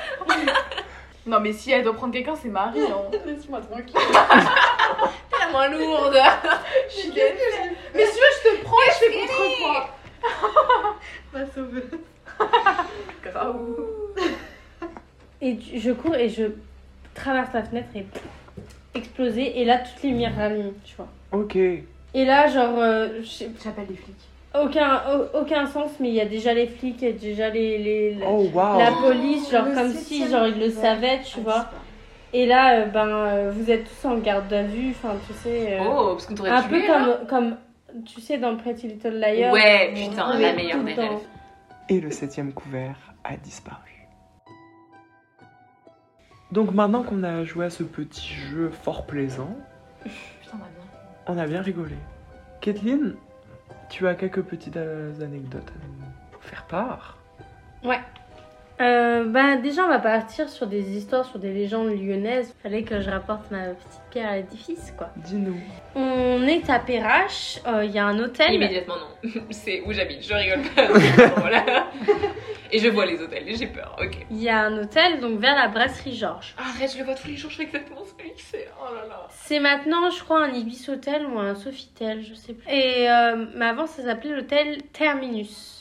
Non, mais si elle doit prendre quelqu'un, c'est Marie. Hein. Laisse-moi tranquille. Moins lourde. Je suis. Mais si tu veux, je te prends et je fais contre toi. ma sauveuse. Et je cours et je traverse la fenêtre et exploser. Et là, toutes les lumières rallument, tu vois. Ok. Et là, genre, euh, J'appelle les flics. aucun, au- aucun sens, mais il y a déjà les flics, il y a déjà les, Oh wow. la police, genre Le comme si, genre, ils le savaient, tu vois. Et là, euh, ben, euh, vous êtes tous en garde à vue, enfin, tu sais. euh, Oh, parce qu'on t'aurait un tué peu là. comme, comme, tu sais, dans Pretty Little Liars. Ouais, on- putain, la meilleure des rêves. Et le septième couvert a disparu. Donc maintenant qu'on a joué à ce petit jeu fort plaisant, Putain, on va bien. on a bien rigolé. Kathleen, tu as quelques petites anecdotes à nous faire part. Euh, bah, déjà, on va partir sur des histoires, sur des légendes lyonnaises. Fallait que je rapporte ma petite pierre à l'édifice, quoi. Dis-nous. On est à Perrache, euh, il y a un hôtel. Immédiatement, non. C'est où j'habite, je rigole pas. voilà. Et je vois les hôtels et j'ai peur, ok. Il y a un hôtel, donc vers la brasserie Georges. Arrête, je le vois tous les jours, je sais exactement celui que c'est. Oh là là. C'est maintenant, je crois, un Ibis Hôtel ou un Sofitel, je sais plus. Et euh, mais avant, ça s'appelait l'hôtel Terminus.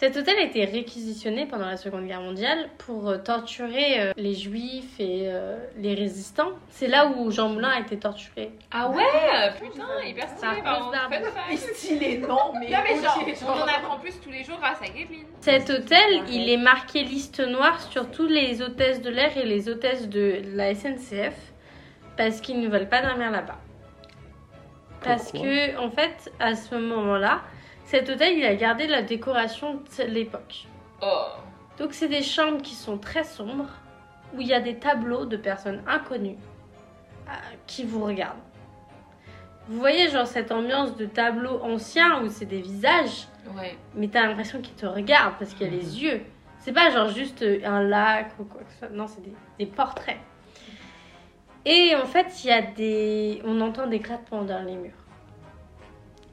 Cet hôtel a été réquisitionné pendant la Seconde Guerre mondiale pour euh, torturer euh, les juifs et euh, les résistants. C'est là où Jean Moulin a été torturé. Ah ouais, putain, hyper stylé par. Mais stylé, non, mais. Non mais genre, ok, on en apprend plus tous les jours grâce à Kathleen. Cet hôtel, il est marqué liste noire sur tous les hôtesses de l'air et les hôtesses de la SNCF parce qu'ils ne veulent pas dormir là-bas. Parce Pourquoi? que, en fait, à ce moment-là, cet hôtel, il a gardé la décoration de l'époque. Oh. Donc, c'est des chambres qui sont très sombres, où il y a des tableaux de personnes inconnues euh, qui vous regardent. Vous voyez, genre, cette ambiance de tableau ancien où c'est des visages Ouais. mais t'as l'impression qu'ils te regardent parce qu'il y a les yeux. C'est pas genre juste euh, un lac ou quoi que ce soit. Non, c'est des, des portraits. Et en fait, il y a des. On entend des grattements dans les murs.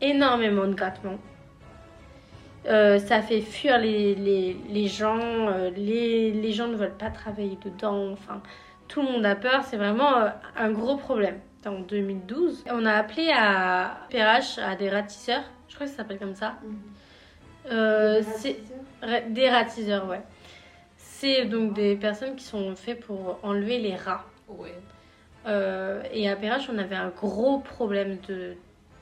Énormément de grattements. Euh, ça fait fuir les, les, les gens. euh, les, les gens ne veulent pas travailler dedans. Enfin, tout le monde a peur. C'est vraiment euh, un gros problème. En 2012, on a appelé à Perrache à des ratisseurs. Je crois que ça s'appelle comme ça. Euh, c'est ra- des ratiseurs, ouais. C'est donc des personnes qui sont faites pour enlever les rats. Ouais. Et à Perrache, on avait un gros problème de,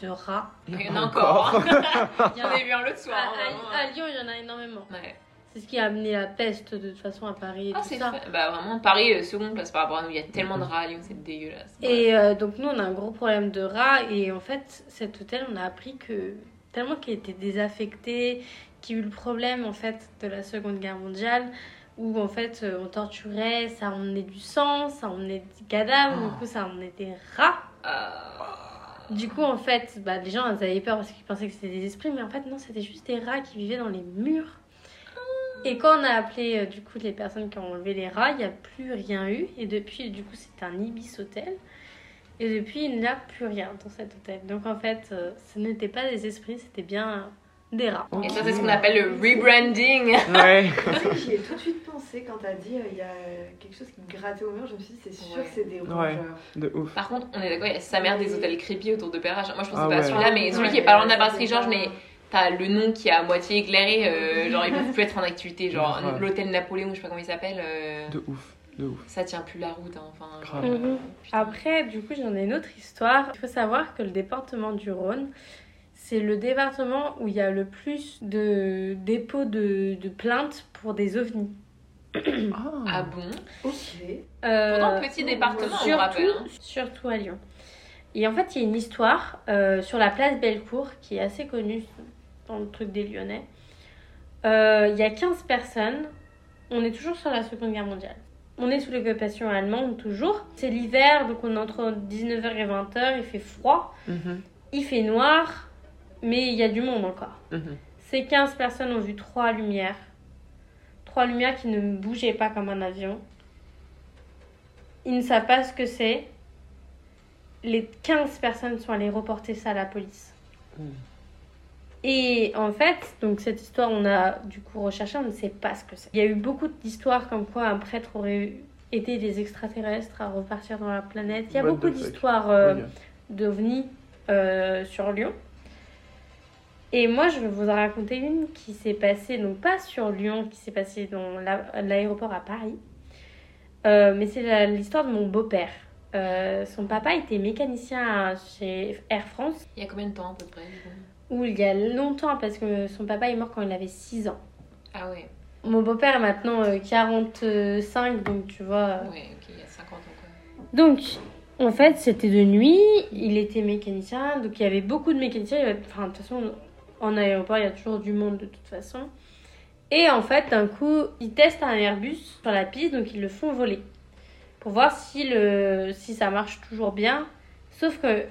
de rats. Il y en a encore. Il y en a- vu un l'autre soir. à- à Lyon, il y en a énormément. Ouais. C'est ce qui a amené la peste de toute façon à Paris et Ah, c'est ça. fa- Bah vraiment, Paris, euh, seconde place par rapport à nous. Il y a tellement de rats à Lyon, c'est dégueulasse. Et euh, donc nous, on a un gros problème de rats. Et en fait, cet hôtel, on a appris que tellement qui étaient désaffectés, qui ont eu le problème en fait de la Seconde Guerre mondiale, où en fait euh, on torturait, ça emmenait du sang, ça emmenait des cadavres, du coup ça emmenait des rats. Du coup, en fait, bah, les gens avaient peur parce qu'ils pensaient que c'était des esprits, mais en fait, non, c'était juste des rats qui vivaient dans les murs. Et quand on a appelé euh, du coup les personnes qui ont enlevé les rats, il n'y a plus rien eu. Et depuis, du coup, c'est un Ibis hôtel. Et depuis, il n'y a plus rien dans cet hôtel. Donc en fait, euh, ce n'était pas des esprits, c'était bien des rats. Et ça, c'est ce qu'on appelle le rebranding. Ouais. J'y ai tout de suite pensé quand t'as dit euh, il y a quelque chose qui me grattait au mur. Je me suis dit, c'est sûr Ouais. que c'est des Ouais. rongeurs. De ouf. Par contre, on est d'accord, il y a sa mère des hôtels creepy autour de Perrache. Moi, je pensais Ah pas à ouais. celui-là, mais celui Ouais, qui est pas loin de la brasserie Georges, mais t'as le nom qui est à moitié éclairé. euh, genre, ils peuvent plus être en activité. Genre, Ouais. l'hôtel Napoléon, je sais pas comment il s'appelle. euh, De ouf. De ouf. ça tient plus la route. hein, Enfin, genre, Mhm. Après, du coup, j'en ai une autre histoire. Il faut savoir que le département du Rhône, c'est le département où il y a le plus de dépôts de, de plaintes pour des ovnis. Ah bon? Ok. Euh, Pourtant, petit département, on surtout, rappelle. hein. surtout à Lyon. Et en fait, il y a une histoire euh, sur la place Bellecour qui est assez connue dans le truc des Lyonnais. Euh, Il y a 15 personnes. On est toujours sur la Seconde Guerre mondiale. On est sous l'occupation allemande toujours. C'est l'hiver, donc on est entre 19h et 20h. Il fait froid, Mhm. il fait noir, mais il y a du monde encore. Mhm. Ces 15 personnes ont vu trois lumières. Trois lumières qui ne bougeaient pas comme un avion. Ils ne savent pas ce que c'est. Les 15 personnes sont allées reporter ça à la police. Mm. Et en fait, donc cette histoire, on a du coup recherché, on ne sait pas ce que c'est. Il y a eu beaucoup d'histoires comme quoi un prêtre aurait aidé des extraterrestres à repartir dans la planète. Il y a What beaucoup d'histoires euh, d'ovnis euh, sur Lyon. Et moi, je vais vous en raconter une qui s'est passée, donc pas sur Lyon, qui s'est passée dans la- l'aéroport à Paris. Euh, mais c'est l'histoire de mon beau-père. Euh, son papa était mécanicien chez Air France, Il y a combien de temps à peu près où il y a longtemps, parce que son papa est mort quand il avait 6 ans. Ah ouais, Mon beau-père est maintenant euh, 45, donc tu vois. euh, ouais, ok, il y a 50 ans quoi. Donc, en fait, c'était de nuit, il était mécanicien, donc il y avait beaucoup de mécaniciens. avait- Enfin, de toute façon, en aéroport, il y a toujours du monde de toute façon. Et en fait, d'un coup, ils testent un Airbus sur la piste, donc ils le font voler. Pour voir si, le, si ça marche toujours bien. Sauf que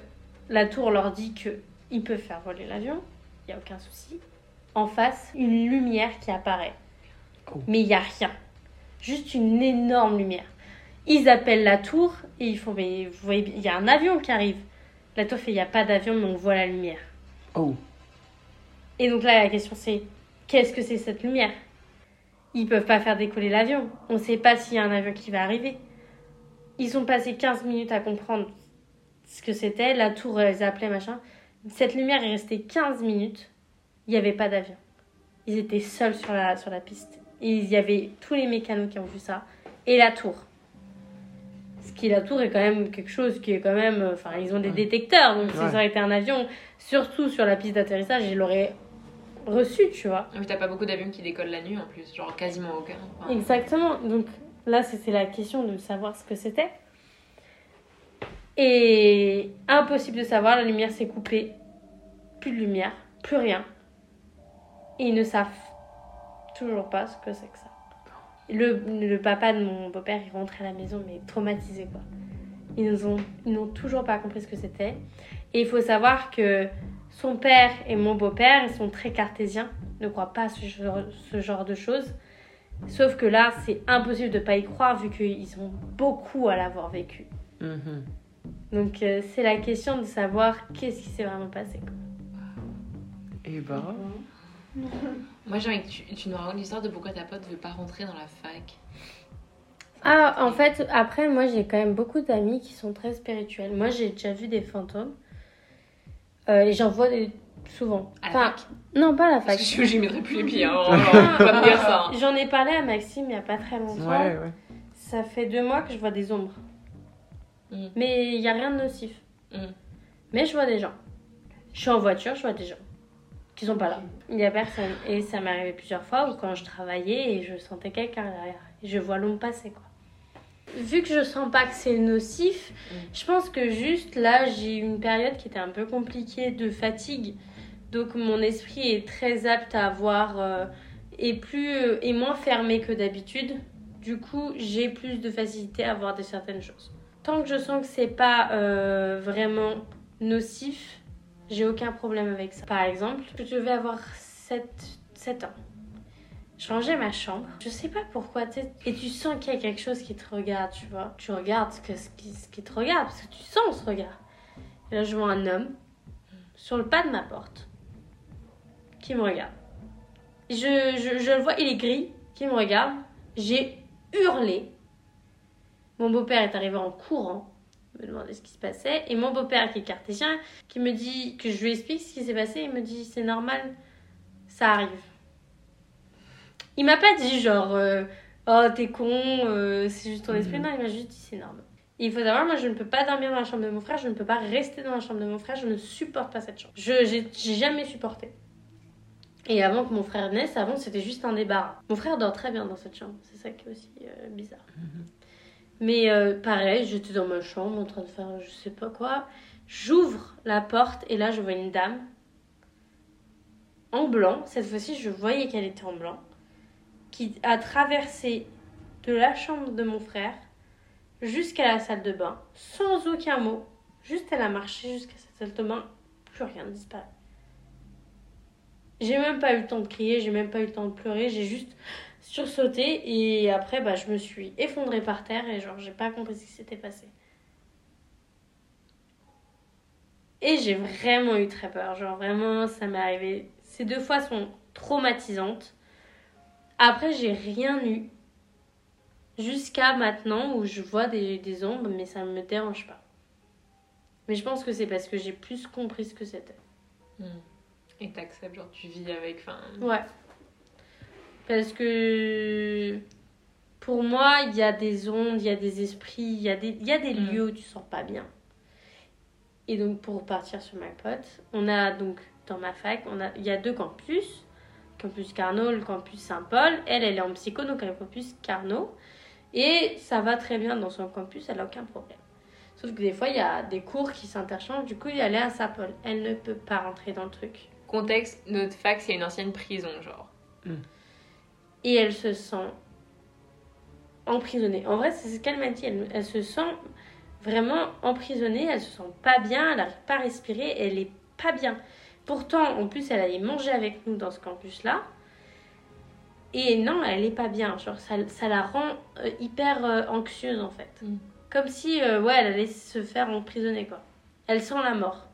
la tour leur dit qu'ils peuvent faire voler l'avion, il n'y a aucun souci. En face, une lumière qui apparaît. Oh. Mais il n'y a rien. Juste une énorme lumière. Ils appellent la tour et ils font Mais vous voyez, il y a un avion qui arrive. La tour fait Il n'y a pas d'avion, mais on voit la lumière. Oh. Et donc là, la question c'est Qu'est-ce que c'est cette lumière? Ils peuvent pas faire décoller l'avion. On ne sait pas s'il y a un avion qui va arriver. Ils ont passé 15 minutes à comprendre ce que c'était. La tour, ils appelaient machin. Cette lumière est restée 15 minutes. Il n'y avait pas d'avion. Ils étaient seuls sur la, sur la piste. Et il y avait tous les mécanos qui ont vu ça. Et la tour. Ce qui, la tour, est quand même quelque chose qui est quand même. Enfin, ils ont des détecteurs. Donc, si Ouais. ça aurait été un avion, surtout sur la piste d'atterrissage, ils l'auraient reçu, tu vois. Mais t'as pas beaucoup d'avions qui décollent la nuit en plus, genre quasiment aucun. Enfin, Exactement. Donc là, c'était la question de savoir ce que c'était. Et impossible de savoir, la lumière s'est coupée. Plus de lumière, plus rien. Et ils ne savent toujours pas ce que c'est que ça. Le, le papa de mon beau-père, il rentrait à la maison, mais traumatisé quoi. Ils nous ont, ils n'ont toujours pas compris ce que c'était. Et il faut savoir que son père et mon beau-père, ils sont très cartésiens, ne croient pas à ce genre, ce genre de choses. Sauf que là, c'est impossible de pas y croire vu qu'ils ont beaucoup à l'avoir vécu. Mhm. Donc euh, c'est la question de savoir qu'est-ce qui s'est vraiment passé. quoi. Et bah. Moi j'ai envie que tu, tu nous racontes l'histoire de pourquoi ta pote veut pas rentrer dans la fac. Ah, en fait, après, moi j'ai quand même beaucoup d'amis qui sont très spirituels. Moi j'ai déjà vu des fantômes. Euh, et j'en vois des... souvent. À la Enfin, fac non, pas à la fac. Parce que je j'y mettrai plus les pieds, hein, pas me dire ça. hein. J'en ai parlé à Maxime il y a pas très longtemps. Ouais, ouais. Ça fait deux mois que je vois des ombres. Mhm. Mais il n'y a rien de nocif. Mhm. Mais je vois des gens. Je suis en voiture, je vois des gens qui sont pas là. Il y a personne. Et ça m'est arrivé plusieurs fois où quand je travaillais et je sentais quelqu'un derrière. Et je vois l'ombre passer quoi. Vu que je sens pas que c'est nocif, je pense que juste là j'ai eu une période qui était un peu compliquée de fatigue Donc mon esprit est très apte à voir euh, et plus euh, et moins fermé que d'habitude. Du coup, j'ai plus de facilité à voir de certaines choses. Tant que je sens que c'est pas euh, vraiment nocif, j'ai aucun problème avec ça. Par exemple, je vais avoir 7, 7 ans. Je ma chambre. Je sais pas pourquoi, et tu sens qu'il y a quelque chose qui te regarde, tu vois. Tu regardes ce, que, ce, qui, te regarde, parce que tu sens ce regard. Et là, je vois un homme sur le pas de ma porte qui me regarde. Je, je, le vois, il est gris, qui me regarde. J'ai hurlé. Mon beau-père est arrivé en courant, me demander ce qui se passait. Et mon beau-père, qui est cartésien, qui me dit que je lui explique ce qui s'est passé, il me dit c'est normal, ça arrive. Il m'a pas dit genre euh, oh t'es con, euh, c'est juste ton esprit. Non, il m'a juste dit c'est normal. Il faut savoir, moi je ne peux pas dormir dans la chambre de mon frère, je ne peux pas rester dans la chambre de mon frère, je ne supporte pas cette chambre. Je j'ai jamais supporté. Et avant que mon frère naisse, avant c'était juste un débarras. Mon frère dort très bien dans cette chambre, c'est ça qui est aussi euh, bizarre. Mais euh, pareil, j'étais dans ma chambre en train de faire je sais pas quoi. J'ouvre la porte et là je vois une dame en blanc. Cette fois-ci, je voyais qu'elle était en blanc. Qui a traversé de la chambre de mon frère jusqu'à la salle de bain sans aucun mot. Juste elle a marché jusqu'à cette salle de bain, plus rien ne disparaît. J'ai même pas eu le temps de crier, j'ai même pas eu le temps de pleurer, j'ai juste sursauté et après bah, je me suis effondrée par terre et genre j'ai pas compris ce qui s'était passé. Et j'ai vraiment eu très peur, genre vraiment ça m'est arrivé. Ces deux fois sont traumatisantes. Après j'ai rien eu jusqu'à maintenant où je vois des, des ombres mais ça me dérange pas. Mais je pense que c'est parce que j'ai plus compris ce que c'était. Et t'acceptes, genre tu vis avec. Enfin, Ouais. Parce que pour moi, il y a des ondes, il y a des esprits, il y a des, il y a des Mm. lieux où tu sens pas bien. Et donc, pour partir sur ma pote, on a donc dans ma fac, on a, il y a deux campus. Campus Carnot, le campus Saint-Paul. Elle, elle est en psycho, donc elle est au campus Carnot. Et ça va très bien dans son campus, elle a aucun problème. Sauf que des fois, il y a des cours qui s'interchangent. Du coup, elle est à Saint-Paul. Elle ne peut pas rentrer dans le truc. contexte, notre fac c'est une ancienne prison, genre. et elle se sent emprisonnée. En vrai, c'est ce qu'elle m'a dit. Elle, elle se sent vraiment emprisonnée, elle se sent pas bien, elle n'arrive pas à respirer, elle est pas bien. Pourtant, en plus, elle allait manger avec nous dans ce campus-là. Et non, elle est pas bien. Genre, ça, ça la rend euh, hyper euh, anxieuse en fait. Mm. Comme si, euh, ouais, elle allait se faire emprisonner quoi. Elle sent la mort.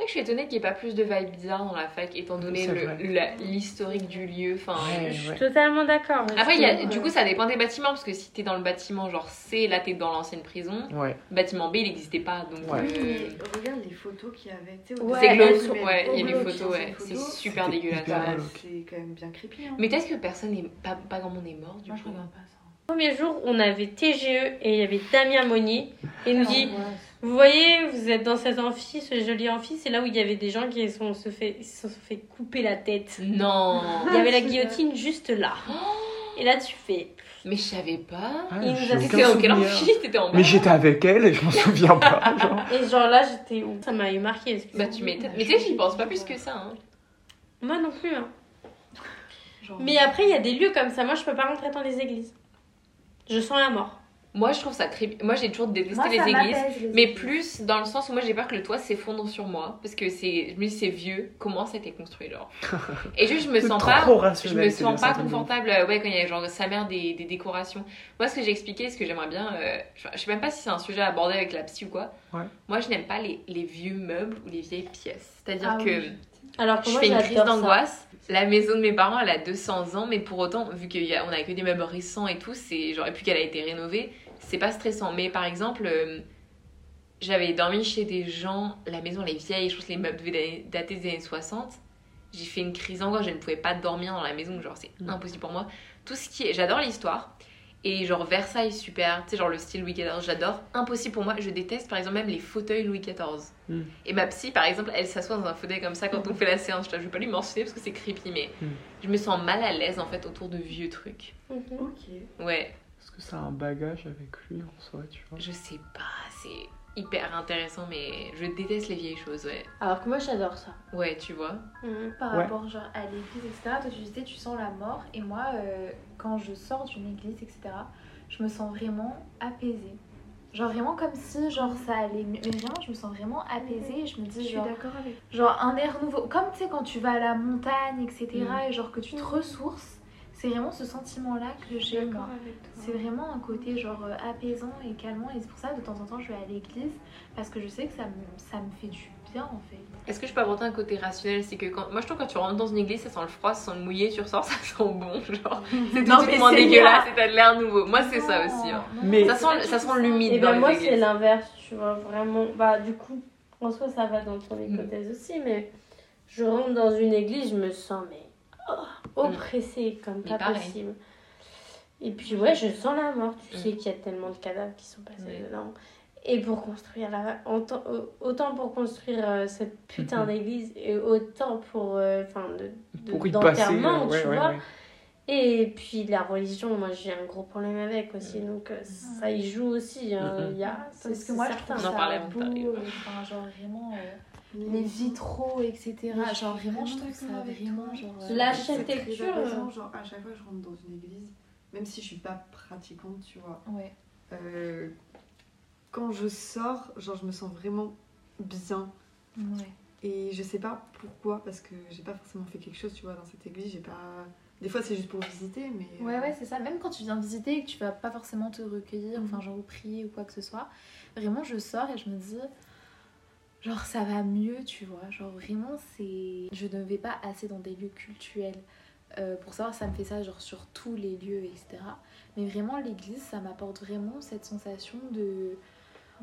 C'est vrai que je suis étonnée qu'il n'y ait pas plus de vibes bizarres dans la fac, étant donné l'historique du lieu. Enfin, Ouais, Je suis ouais. totalement d'accord. Après, il y a, du coup, ça dépend des bâtiments, parce que si t'es dans le bâtiment genre C, là t'es dans l'ancienne prison. Ouais. Bâtiment B, il n'existait pas, donc. Euh, regarde les photos qu'il y avait. C'est glauque, ouais, il y a les glauque, photos, ouais, ces c'est super dégueulasse. C'est quand même bien creepy. Hein. Mais est-ce que personne est. Pas, pas grand monde est mort du Moi, je coup? regarde pas ça. Premier jour, on avait TGE et il y avait Damien Monnier. Et il nous dit. Vous voyez, vous êtes dans cet amphi, ce joli amphi, c'est là où il y avait des gens qui sont, se, fait, ils se sont fait couper la tête. Non Il y avait la guillotine juste là. Et là, tu fais. Mais je savais pas. Ah, Il nous a- T'étais dans quel amphi T'étais en bas Mais j'étais avec elle et je m'en souviens pas. Genre. Et genre là, j'étais où? Ça m'avait marqué. Bah tu m'étonnes. Mais tu sais, j'y pense pas plus que ça. Hein. Moi non plus. hein. Genre, Mais après, il y a des lieux comme ça. Moi, je peux pas rentrer dans les églises. Je sens la mort. Moi, je trouve ça creepy. Moi, j'ai toujours détesté moi, les églises. les Mais églises. plus dans le sens où moi j'ai peur que le toit s'effondre sur moi parce que c'est je me dis c'est vieux comment ça a été construit genre? Et juste je me sens pas je me sens pas confortable euh, ouais quand il y a genre sa mère des, des décorations moi ce que j'ai expliqué ce que j'aimerais bien euh, je, sais même pas si c'est un sujet à aborder avec la psy ou quoi Ouais. moi je n'aime pas les, les vieux meubles ou les vieilles pièces c'est à dire Ah que oui. Alors que je moi, fais une crise d'angoisse la maison de mes parents elle a 200 ans mais pour autant vu qu'on a que des meubles récents et tout c'est et puis qu'elle a été rénovée c'est pas stressant mais par exemple euh, j'avais dormi chez des gens, la maison elle est vieille, je pense que les meubles devaient dater des années 60. J'ai fait une crise d'angoisse, je ne pouvais pas dormir dans la maison, genre c'est Mm. impossible pour moi. Tout ce qui est. J'adore l'histoire. Et genre Versailles, super, tu sais, genre le style Louis XIV, j'adore. Impossible pour moi, je déteste par exemple même les fauteuils Louis XIV. Mm. Et ma psy, par exemple, elle s'assoit dans un fauteuil comme ça quand on fait la séance. Je ne vais pas lui mentionner parce que c'est creepy, mais Mm. je me sens mal à l'aise en fait autour de vieux trucs. Mhm. Ok. Ouais, Est-ce que ça a un bagage avec lui en soi, tu vois je sais pas, c'est hyper intéressant, mais je déteste les vieilles choses, ouais. Alors que moi, j'adore ça. Ouais, tu vois. Mhm. Par Ouais. rapport genre à l'église, etc. Toi, tu disais, tu sens la mort. Et moi, euh, quand je sors d'une église, etc., je me sens vraiment apaisée. Genre vraiment comme si genre ça allait mieux. Mais vraiment, je me sens vraiment apaisée. Et je me Je dis suis genre, d'accord avec genre un air nouveau. Comme tu sais, quand tu vas à la montagne, etc. Mm. Et genre que tu te ressources. C'est vraiment ce sentiment-là que j'ai moi. C'est vraiment un côté genre euh, apaisant et calmant et c'est pour ça de temps en temps je vais à l'église parce que je sais que ça me, ça me fait du bien en fait. Est-ce que je peux apporter un côté rationnel? C'est que quand... moi je trouve que quand tu rentres dans une église, ça sent le froid, ça sent le mouillé, tu ressors, ça sent bon. Genre, c'est tout Non, de moins c'est dégueulasse et t'as de l'air nouveau. Moi c'est ça aussi. hein. non, Mais- Ça sent, ça sent l'humide Et dans ben moi, c'est l'inverse, tu vois, vraiment. Bah, du coup, en soi, ça va dans ton Mm. hypothèse aussi, mais je rentre dans une église, je me sens, mais oh, oppressée comme Mais pas pareil. possible. Et puis, ouais, je sens la mort. Tu Mm. sais qu'il y a tellement de cadavres qui sont passés dedans. Et pour construire la. Autant, autant pour construire euh, cette putain Mhm. d'église, et autant pour. euh, Enfin, de, de- Pour y passer. d'enterrement, euh, ouais, tu ouais, vois. ouais. Et puis la religion, moi j'ai un gros problème avec aussi, Mm. donc euh, ça y joue aussi. hein. Mhm. Il y a, Parce c'est- que c'est moi je certain. trouve On en ça parlait beau, euh, enfin genre vraiment euh, les vitraux etc. Genre vraiment je trouve ça vraiment toi. genre La euh, L'architecture, apaisant, euh. genre à chaque fois que je rentre dans une église, même si je suis pas pratiquante, tu vois, ouais. euh, quand je sors, genre je me sens vraiment bien. Ouais. Et je sais pas pourquoi, parce que j'ai pas forcément fait quelque chose, tu vois, dans cette église, j'ai pas... Des fois c'est juste pour visiter, mais... Ouais, euh, ouais, c'est ça. Même quand tu viens visiter et que tu vas pas forcément te recueillir, enfin, genre, ou prier ou quoi que ce soit, vraiment, je sors et je me dis, genre, ça va mieux, tu vois. Genre, vraiment, c'est. Je ne vais pas assez dans des lieux cultuels. Euh, pour savoir, ça me fait ça, genre, sur tous les lieux, etc. Mais vraiment, l'église, ça m'apporte vraiment cette sensation de.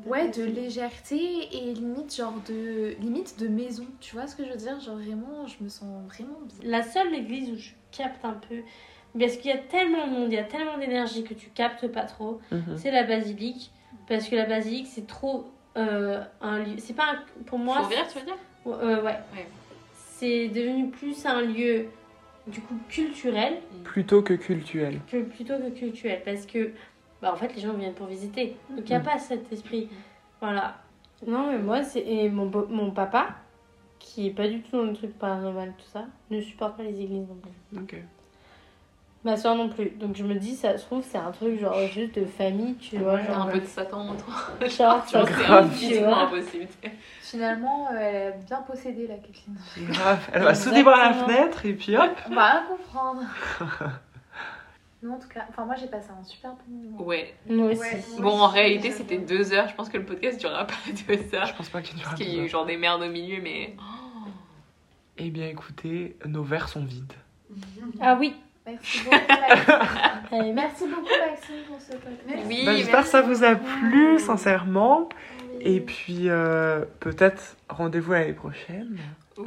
Ouais, de légèreté et limite, genre, de. Limite de maison. Tu vois ce que je veux dire? Genre, vraiment, je me sens vraiment bien. La seule église où je capte un peu, parce qu'il y a tellement de monde, il y a tellement d'énergie que tu captes pas trop, Mhm. c'est la basilique. Parce que la basilique c'est trop euh, un lieu. C'est pas un- pour moi. Tu veux dire? Euh, ouais. Ouais. C'est devenu plus un lieu du coup culturel Plutôt que cultuel. que plutôt que culturel parce que bah en fait les gens viennent pour visiter donc il n'y a Mhm. pas cet esprit voilà non mais moi c'est et mon, mon papa qui est pas du tout dans le truc paranormal tout ça ne supporte pas les églises non plus Ok. Ma soeur non plus donc je me dis ça se trouve c'est un truc genre juste de famille tu vois genre, un peu de Satan en toi. genre Tu vois, c'est impossible. Finalement, euh, elle a bien possédé la Kathleen. Grave. Elle va sauter par la fenêtre et puis hop. On va rien comprendre. Non, en tout cas, enfin moi j'ai passé un super bon moment. Ouais. moi aussi Ouais. Bon, en réalité, c'était deux heures. Je pense que le podcast durera pas deux heures. Je pense pas qu'il y aura Parce qu'il y a eu genre des merdes au milieu, mais. Eh bien écoutez, nos verres sont vides. ah oui Merci beaucoup Maxime. Allez, Merci beaucoup Maxime pour ce podcast. Oui, Bah, J'espère que ça vous a plu, sincèrement. Et puis euh, peut-être rendez-vous l'année prochaine. Oh.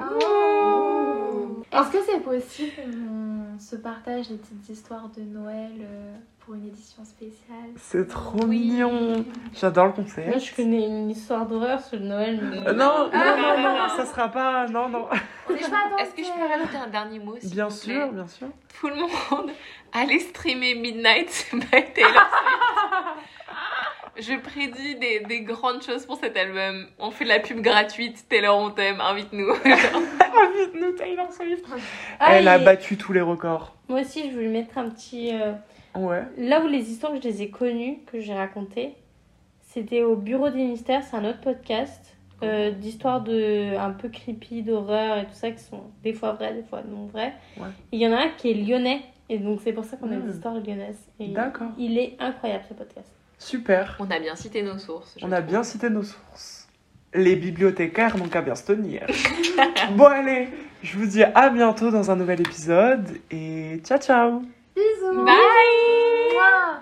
Est-ce que c'est possible qu'on se partage les petites histoires de Noël euh, pour une édition spéciale C'est trop Oui. mignon. J'adore le moi concept. je connais une histoire d'horreur sur Noël mais... Euh, non, non, non, non, ça sera pas. Non, non. Est-ce que je peux rajouter un dernier mot Bien vous plaît sûr, bien sûr. Tout le monde, allez streamer Midnight by Taylor Swift. Je prédis des, des grandes choses pour cet album. On fait de la pub gratuite. Taylor, on t'aime. Invite-nous. Invite-nous Taylor Swift. Ah, Elle a battu tous les records. moi aussi je voulais mettre un petit euh, Ouais. Là où les histoires que je les ai connues, que j'ai racontées, c'était au Bureau des Mystères, c'est un autre podcast euh, d'histoires de un peu creepy, d'horreur et tout ça qui sont des fois vraies, des fois non vraies. Ouais. Il y en a un qui est lyonnais et donc c'est pour ça qu'on a Hmm. des histoires lyonnaises. D'accord. Il est incroyable ce podcast. Super. On a bien cité nos sources. On a bien cité nos sources. Les bibliothécaires n'ont qu'à bien se tenir. bon allez, je vous dis à bientôt dans un nouvel épisode et ciao ciao Bisous Bye.